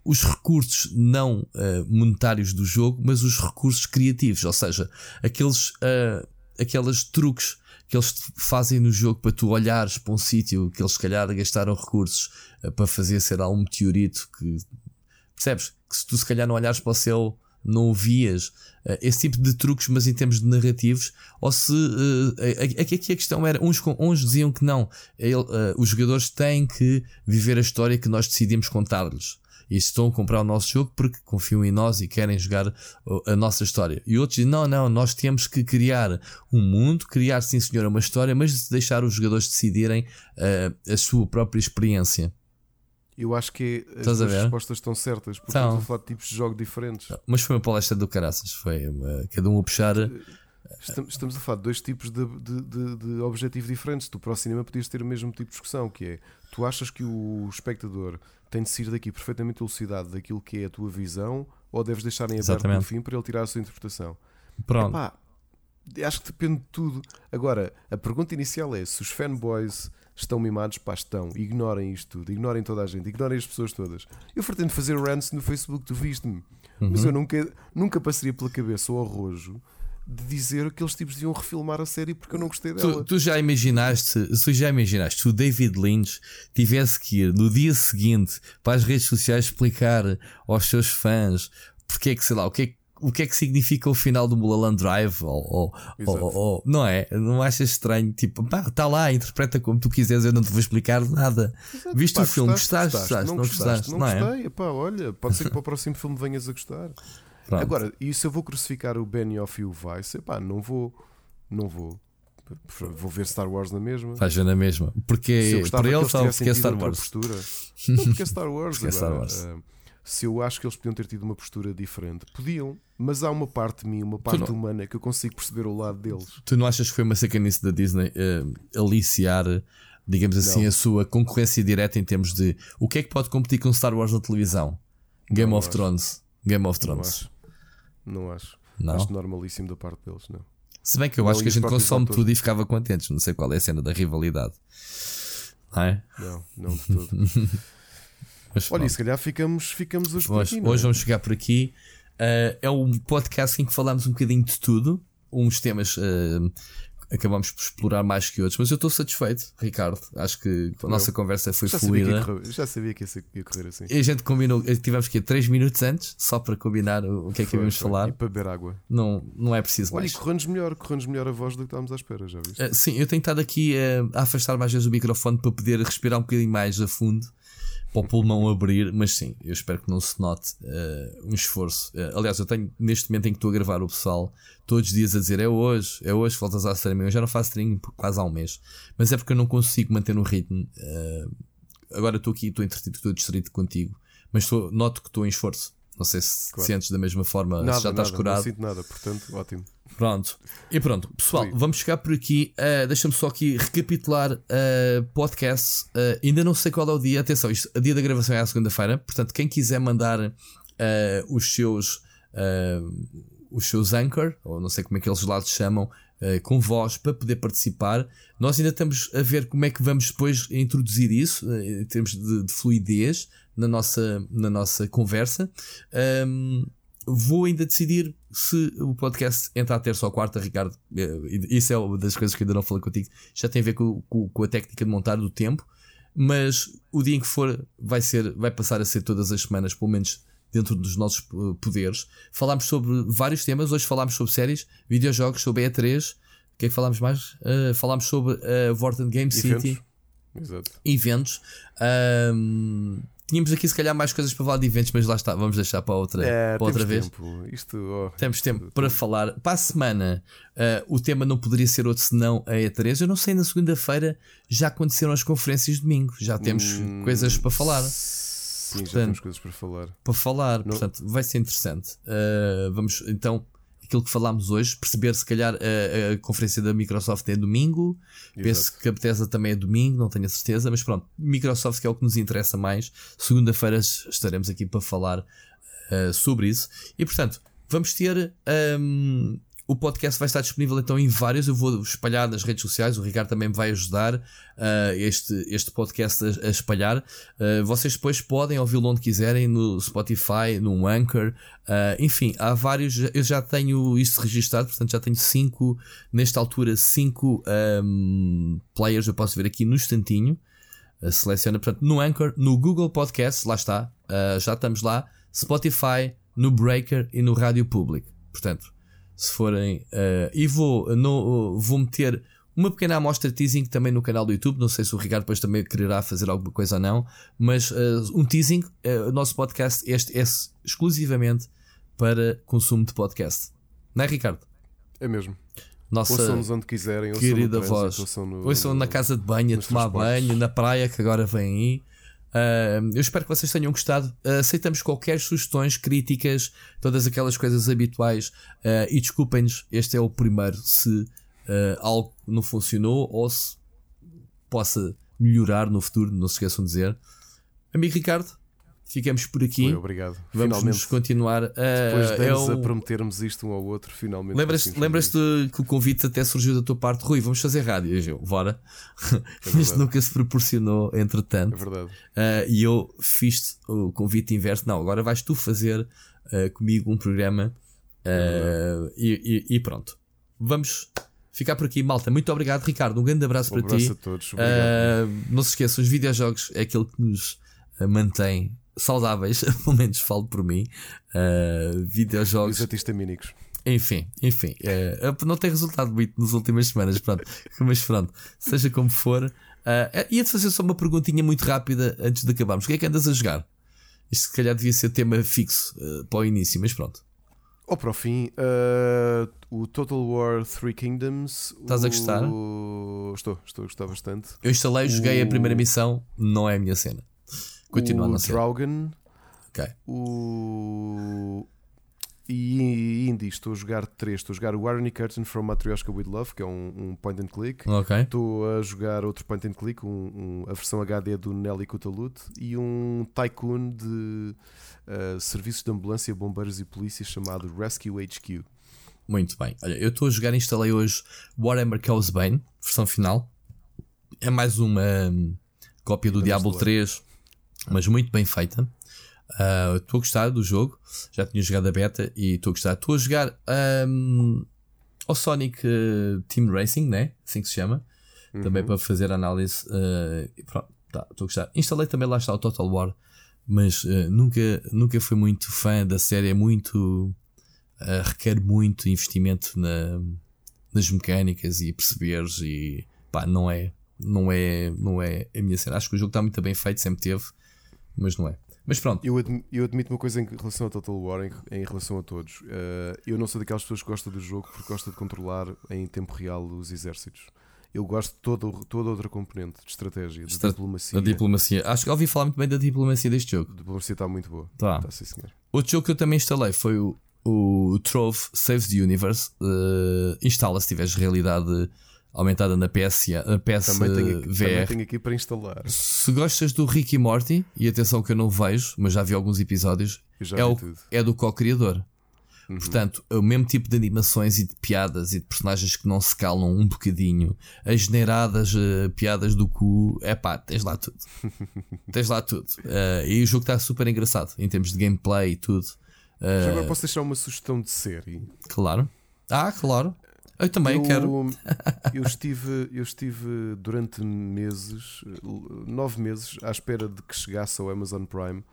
os recursos não uh, monetários do jogo, mas os recursos criativos, ou seja, aqueles, uh, aqueles truques que eles fazem no jogo para tu olhares para um sítio que eles se calhar gastaram recursos para fazer ser um meteorito que percebes? Que se tu se calhar não olhares para o céu não vias uh, esse tipo de truques, mas em termos de narrativos, ou se uh, aqui, aqui a questão era, uns, uns diziam que não, ele, uh, os jogadores têm que viver a história que nós decidimos contar-lhes. E estão a comprar o nosso jogo porque confiam em nós e querem jogar a nossa história. E outros dizem: não, não, nós temos que criar um mundo, criar sim senhor uma história, mas deixar os jogadores decidirem a sua própria experiência. Eu acho que as respostas estão certas, porque estamos a falar de tipos de jogos diferentes. Mas foi uma palestra do caraças, foi uma, cada um a puxar. Eh, estamos, estamos a falar de dois tipos de, de, de, de objetivos diferentes. Tu para o cinema podias ter o mesmo tipo de discussão, que é tu achas que o espectador tem de sair daqui perfeitamente elucidado daquilo que é a tua visão, ou deves deixar em aberto no fim para ele tirar a sua interpretação? Pronto. Epá, acho que depende de tudo. Agora, a pergunta inicial é se os fanboys estão mimados, pá, estão. Ignorem isto tudo, ignorem toda a gente, ignorem as pessoas todas. Eu pretendo fazer rants no Facebook, tu viste-me, uhum. mas eu nunca, nunca passaria pela cabeça o arrojo de dizer que aqueles tipos deviam refilmar a série porque eu não gostei dela. Tu, tu, já imaginaste, tu já imaginaste se o David Lynch tivesse que ir no dia seguinte para as redes sociais explicar aos seus fãs porque é que, sei lá, o que é que o que é que significa o final do Mulholland Drive? Ou, ou, ou, não é? Não achas estranho? Tipo, pá, está lá, interpreta como tu quiseres, eu não te vou explicar nada. Exato, Viste pá, o filme, gostaste, gostaste, gostaste, não, não gostaste? Não, não é? gostei? Pá, olha, pode ser que [laughs] para o próximo filme venhas a gostar. Pronto. Agora, e se eu vou crucificar o Benioff e o Vice? Pá, não vou, não vou. Vou ver Star Wars na mesma. Ver na mesma. Porque por ele só porque é Star Wars. Postura. [laughs] Não, porque é Star Wars. porque é Star Wars. Uh, se eu acho que eles podiam ter tido uma postura diferente, podiam, mas há uma parte de mim, uma parte não, humana que eu consigo perceber o lado deles. Tu não achas que foi uma sacanice da Disney uh, aliciar, digamos assim, não. a sua concorrência direta em termos de o que é que pode competir com Star Wars na televisão? Game não of acho. Thrones. Game of Thrones. Não acho. Não acho. Acho normalíssimo da parte deles, não. Se bem que eu acho que a gente consome tudo e ficava contentes. Não sei qual é a cena da rivalidade. Não é? Não, não de todo. [laughs] Mas, Olha, e se calhar ficamos, ficamos hoje, por aqui. Hoje é? vamos chegar por aqui. Uh, é um podcast em que falamos um bocadinho de tudo. Uns temas uh, acabamos por explorar mais que outros, mas eu estou satisfeito, Ricardo. Acho que a nossa conversa foi já fluida. Sabia correr, já sabia que ia correr assim. E a gente combinou, tivemos que 3 minutos antes, só para combinar o, que é que íamos falar. E para beber água. Não, não é preciso Olha, mais. E correndo melhor, correndo melhor a voz do que estávamos à espera, já viste? Uh, sim, eu tenho estado aqui a afastar mais vezes o microfone para poder respirar um bocadinho mais a fundo para o pulmão abrir, mas sim, eu espero que não se note uh, um esforço. Uh, aliás, eu tenho neste momento em que estou a gravar o pessoal todos os dias a dizer é hoje, é hoje, voltas a streaming. Eu já não faço streaming por quase há um mês, mas é porque eu não consigo manter no ritmo. Uh, agora estou aqui, estou entretido, estou distrito contigo, mas noto que estou em esforço. Não sei se claro. sentes da mesma forma, nada, se já estás nada, curado. Não sinto nada, portanto, ótimo. Pronto. E pronto, pessoal, vamos chegar por aqui. Uh, Deixa-me só aqui recapitular uh, podcast. Uh, ainda não sei qual é o dia. Atenção, isto, a dia da gravação é à segunda-feira. Portanto, quem quiser mandar uh, os seus os seus anchor, ou não sei como é que eles lá se chamam, com voz para poder participar. Nós ainda estamos a ver como é que vamos depois introduzir isso em termos de, de, fluidez na nossa, na nossa conversa. Um, vou ainda decidir se o podcast entra a terça ou quarta, Ricardo. Eh, isso é uma das coisas que ainda não falei contigo. Já tem a ver com, com, com, a técnica de montar do tempo. Mas o dia em que for, vai, ser, vai passar a ser todas as semanas, pelo menos dentro dos nossos eh, poderes. Falámos sobre vários temas. Hoje falámos sobre séries, videojogos, sobre E3. O que é que falámos mais? Uh, falámos sobre a uh, Vorten Game City. Exato. Eventos. Um, Tínhamos aqui se calhar mais coisas para falar de eventos, mas lá está, vamos deixar para outra, é, para outra vez. Tempo. Isto, oh, temos tempo para falar. Para a semana, uh, o tema não poderia ser outro senão a E3. Eu não sei, na segunda-feira já aconteceram as conferências de domingo, já temos hum, coisas para falar. Sim, portanto, já temos coisas para falar. Para falar, não. portanto, vai ser interessante. Uh, vamos então aquilo que falámos hoje, perceber se calhar a, a conferência da Microsoft é domingo, Exato. penso que a Bethesda também é domingo, não tenho a certeza, mas pronto, Microsoft que é o que nos interessa mais, segunda-feira estaremos aqui para falar uh, sobre isso, e portanto, vamos ter um, o podcast vai estar disponível então em vários. Eu vou espalhar nas redes sociais. O Ricardo também me vai ajudar uh, este, este podcast a, a espalhar. Uh, vocês depois podem ouvi-lo onde quiserem, no Spotify, no Anchor. Uh, enfim, há vários. Eu já tenho isso registado, portanto já tenho cinco, nesta altura, cinco um, players. Eu posso ver aqui no instantinho. seleciona, portanto, no Anchor, no Google Podcast, lá está. já estamos lá. Spotify, no Breaker e no Rádio Público. Portanto, se forem. Uh, e vou, no, vou meter uma pequena amostra teasing também no canal do YouTube. Não sei se o Ricardo depois também quererá fazer alguma coisa ou não, mas uh, um teasing. Uh, o nosso podcast este é exclusivamente para consumo de podcast. Não é, Ricardo? É mesmo. Nossa ouçam-nos onde quiserem, querida voz. Ouçam, no, ouçam no, na casa de banho, a tomar banho, na praia que agora vem aí. Uh, eu espero que vocês tenham gostado. Uh, aceitamos qualquer sugestões, críticas, todas aquelas coisas habituais. Uh, e desculpem-nos, este é o primeiro. Se algo não funcionou ou se possa melhorar no futuro, não se esqueçam de dizer. Amigo Ricardo, ficamos por aqui. Foi, obrigado. Vamos finalmente, continuar. Uh, Depois de anos é um... a prometermos isto um ao outro, finalmente. Lembras-te assim, lembras que o convite até surgiu da tua parte, Rui? Vamos fazer rádio. Eu, bora. É [laughs] Isto nunca se proporcionou, entretanto. É verdade. Uh, e eu fiz o convite inverso. Não, agora vais tu fazer uh, comigo um programa. É e, e, e, pronto. Vamos. Ficar por aqui, malta. Muito obrigado, Ricardo. Um grande abraço um para abraço ti. a todos. Obrigado. não se esqueçam, os videojogos é aquilo que nos mantém saudáveis, [laughs] pelo menos falo por mim. Uh, videojogos. Os. Enfim, enfim, uh, não tem resultado muito nas últimas semanas, pronto. [laughs] Mas pronto, seja como for. Uh, ia-te fazer só uma perguntinha muito rápida antes de acabarmos. O que é que andas a jogar? Isto se calhar devia ser tema fixo uh, para o início, mas pronto. Ou para o fim, uh, o Total War Three Kingdoms. Estás o... a gostar? Estou, estou a gostar bastante. Eu instalei, joguei o... a primeira missão, não é a minha cena. Continua o a não ser. Dragon. Ok. O e indie, estou a jogar 3. Estou a jogar o Irony Curtain from Matryoshka with Love, que é um, um point and click. Okay. Estou a jogar outro point and click, um, um, a versão HD do Nelly Kutalut. E um Tycoon de uh, serviços de ambulância, bombeiros e polícia chamado Rescue HQ. Muito bem. Olha, eu estou a jogar, instalei hoje Warhammer Chaos Bane, versão final. É mais uma um, cópia do Diablo 3, mas muito bem feita. Ah, estou uh, a gostar do jogo. Já tinha jogado a beta e estou a gostar. Estou a jogar um, ao Sonic uh, Team Racing, né? Assim que se chama. Uhum. Também para fazer análise. Uh, pronto, tá, estou a gostar. Instalei também lá está o Total War, mas nunca, nunca fui muito fã da série. É muito. requer muito investimento na, nas mecânicas e perceberes e pá, não é. Não é, não é a minha cena. Acho que o jogo está muito bem feito, sempre teve, mas não é. Mas pronto. Eu, admi eu admito uma coisa em relação ao Total War, em, em relação a todos. Uh, eu não sou daquelas pessoas que gostam do jogo porque gosta de controlar em tempo real os exércitos. Eu gosto de toda, toda outra componente de estratégia, de Estra diplomacia. Da diplomacia. Acho que ouvi falar muito bem da diplomacia deste jogo. A diplomacia está muito boa. Tá. tá sim, senhor. Outro jogo que eu também instalei foi o, o Trove Saves the Universe. Uh, instala se tiveres realidade aumentada na PS, PS também tenho, aqui, VR. Também tenho aqui para instalar. Se gostas do Rick e Morty, e atenção que eu não vejo, mas já vi alguns episódios, é, o, é, do co-criador. Uhum. Portanto, é o mesmo tipo de animações e de piadas e de personagens que não se calam um bocadinho, as generadas uh, piadas do cu, é pá, tens lá tudo. [laughs] tens lá tudo. Uh, e o jogo está super engraçado em termos de gameplay e tudo. Uh, agora posso deixar uma sugestão de série? Claro. Ah, claro. Eu também eu, quero. [laughs] eu, estive, eu estive durante meses, nove meses, à espera de que chegasse ao Amazon Prime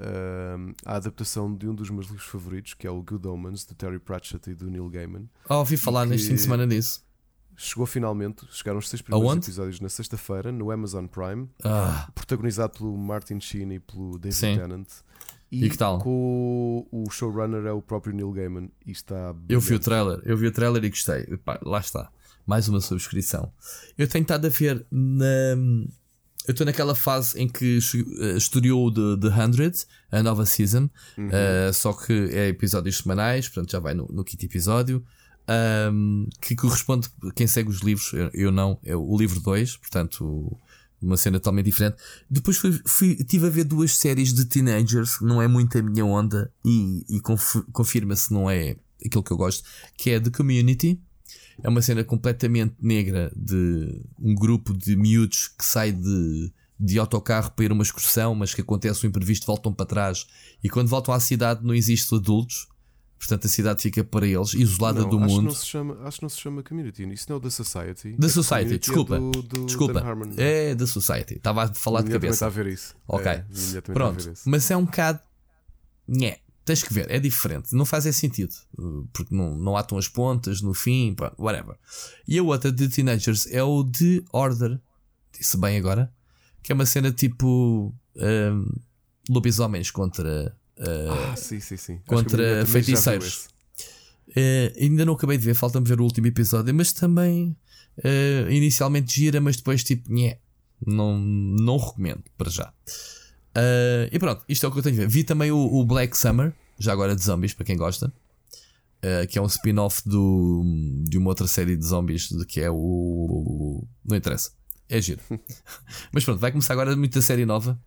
uh, a adaptação de um dos meus livros favoritos, que é o Good Omens, de Terry Pratchett e do Neil Gaiman. Ah, ouvi falar neste fim de semana disso. Chegou finalmente, chegaram os seis primeiros Aonde? episódios na sexta-feira no Amazon Prime, ah. protagonizado pelo Martin Sheen e pelo David Sim. Tennant. E, e que tal? Com o showrunner é o próprio Neil Gaiman e está Eu vi o trailer, eu vi o trailer e gostei. lá está. Mais uma subscrição. Eu tenho estado a ver na. Eu estou naquela fase em que uh, estreou The, The 100, a nova season, uhum. uh, só que é episódios semanais, portanto já vai no, no quinto episódio, um, que corresponde quem segue os livros, eu, eu não, é o livro 2, portanto uma cena totalmente diferente. Depois fui, fui, tive a ver duas séries de teenagers, não é muito a minha onda, e, e confirma-se não é aquilo que eu gosto, que é The Community. É uma cena completamente negra de um grupo de miúdos que sai de, de autocarro para ir uma excursão, mas que acontece um imprevisto, voltam para trás e quando voltam à cidade não existe adultos Portanto, a cidade fica para eles, isolada não, do acho mundo. Não se chama, acho que não se chama Community. Isso não é o The Society. The Society, desculpa. É do, do desculpa. É The Society. Estava a falar de cabeça. está a ver isso. Ok. É, Pronto. Mas é um bocado. Nhé. Tens que ver, é diferente. Não faz sentido. Porque não, não atam as pontas no fim, whatever. E a outra de Teenagers é o The Order. Disse bem agora. Que é uma cena tipo. Um, lobisomens contra Uh, ah, sim, sim, sim. Contra feiticeiros. Uh, ainda não acabei de ver, falta-me ver o último episódio, mas também uh, inicialmente gira, mas depois tipo, nhé, não, não recomendo para já. Uh, e pronto, isto é o que eu tenho a ver. Vi também o, o Black Summer, já agora de zombies, para quem gosta, que é um spin-off de uma outra série de zombies que é o. Não interessa, é giro. [laughs] mas pronto, vai começar agora muita série nova.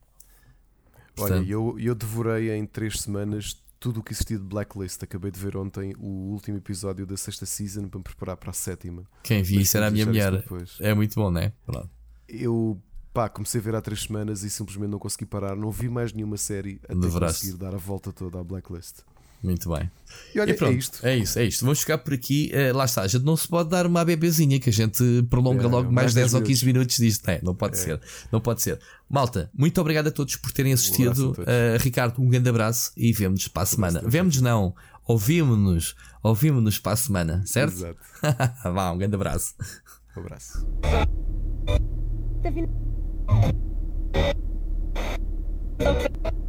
Olha, eu, eu devorei em três semanas tudo o que existia de Blacklist. Acabei de ver ontem o último episódio da sexta season para me preparar para a sétima. Quem vi isso era a minha mulher. É muito bom, não é? Pronto. Eu pá, comecei a ver há três semanas e simplesmente não consegui parar. Não vi mais nenhuma série até Deveraste. conseguir dar a volta toda à Blacklist. Muito bem. E olha, e pronto, é isto. É isso, é isto. Vamos ficar por aqui. Uh, lá está, a gente não se pode dar uma bebezinha que a gente prolonga é, logo mais, mais 10 ou 15 minutos disto. É, não pode é. ser. Não pode ser. Malta, muito obrigado a todos por terem assistido. Uh, Ricardo, um grande abraço e vemo-nos para a semana. Vemo-nos não, ouvimos-nos. Ouvimos-nos para a semana, certo? Exato. [laughs] Vá, um grande abraço. Um abraço. Tá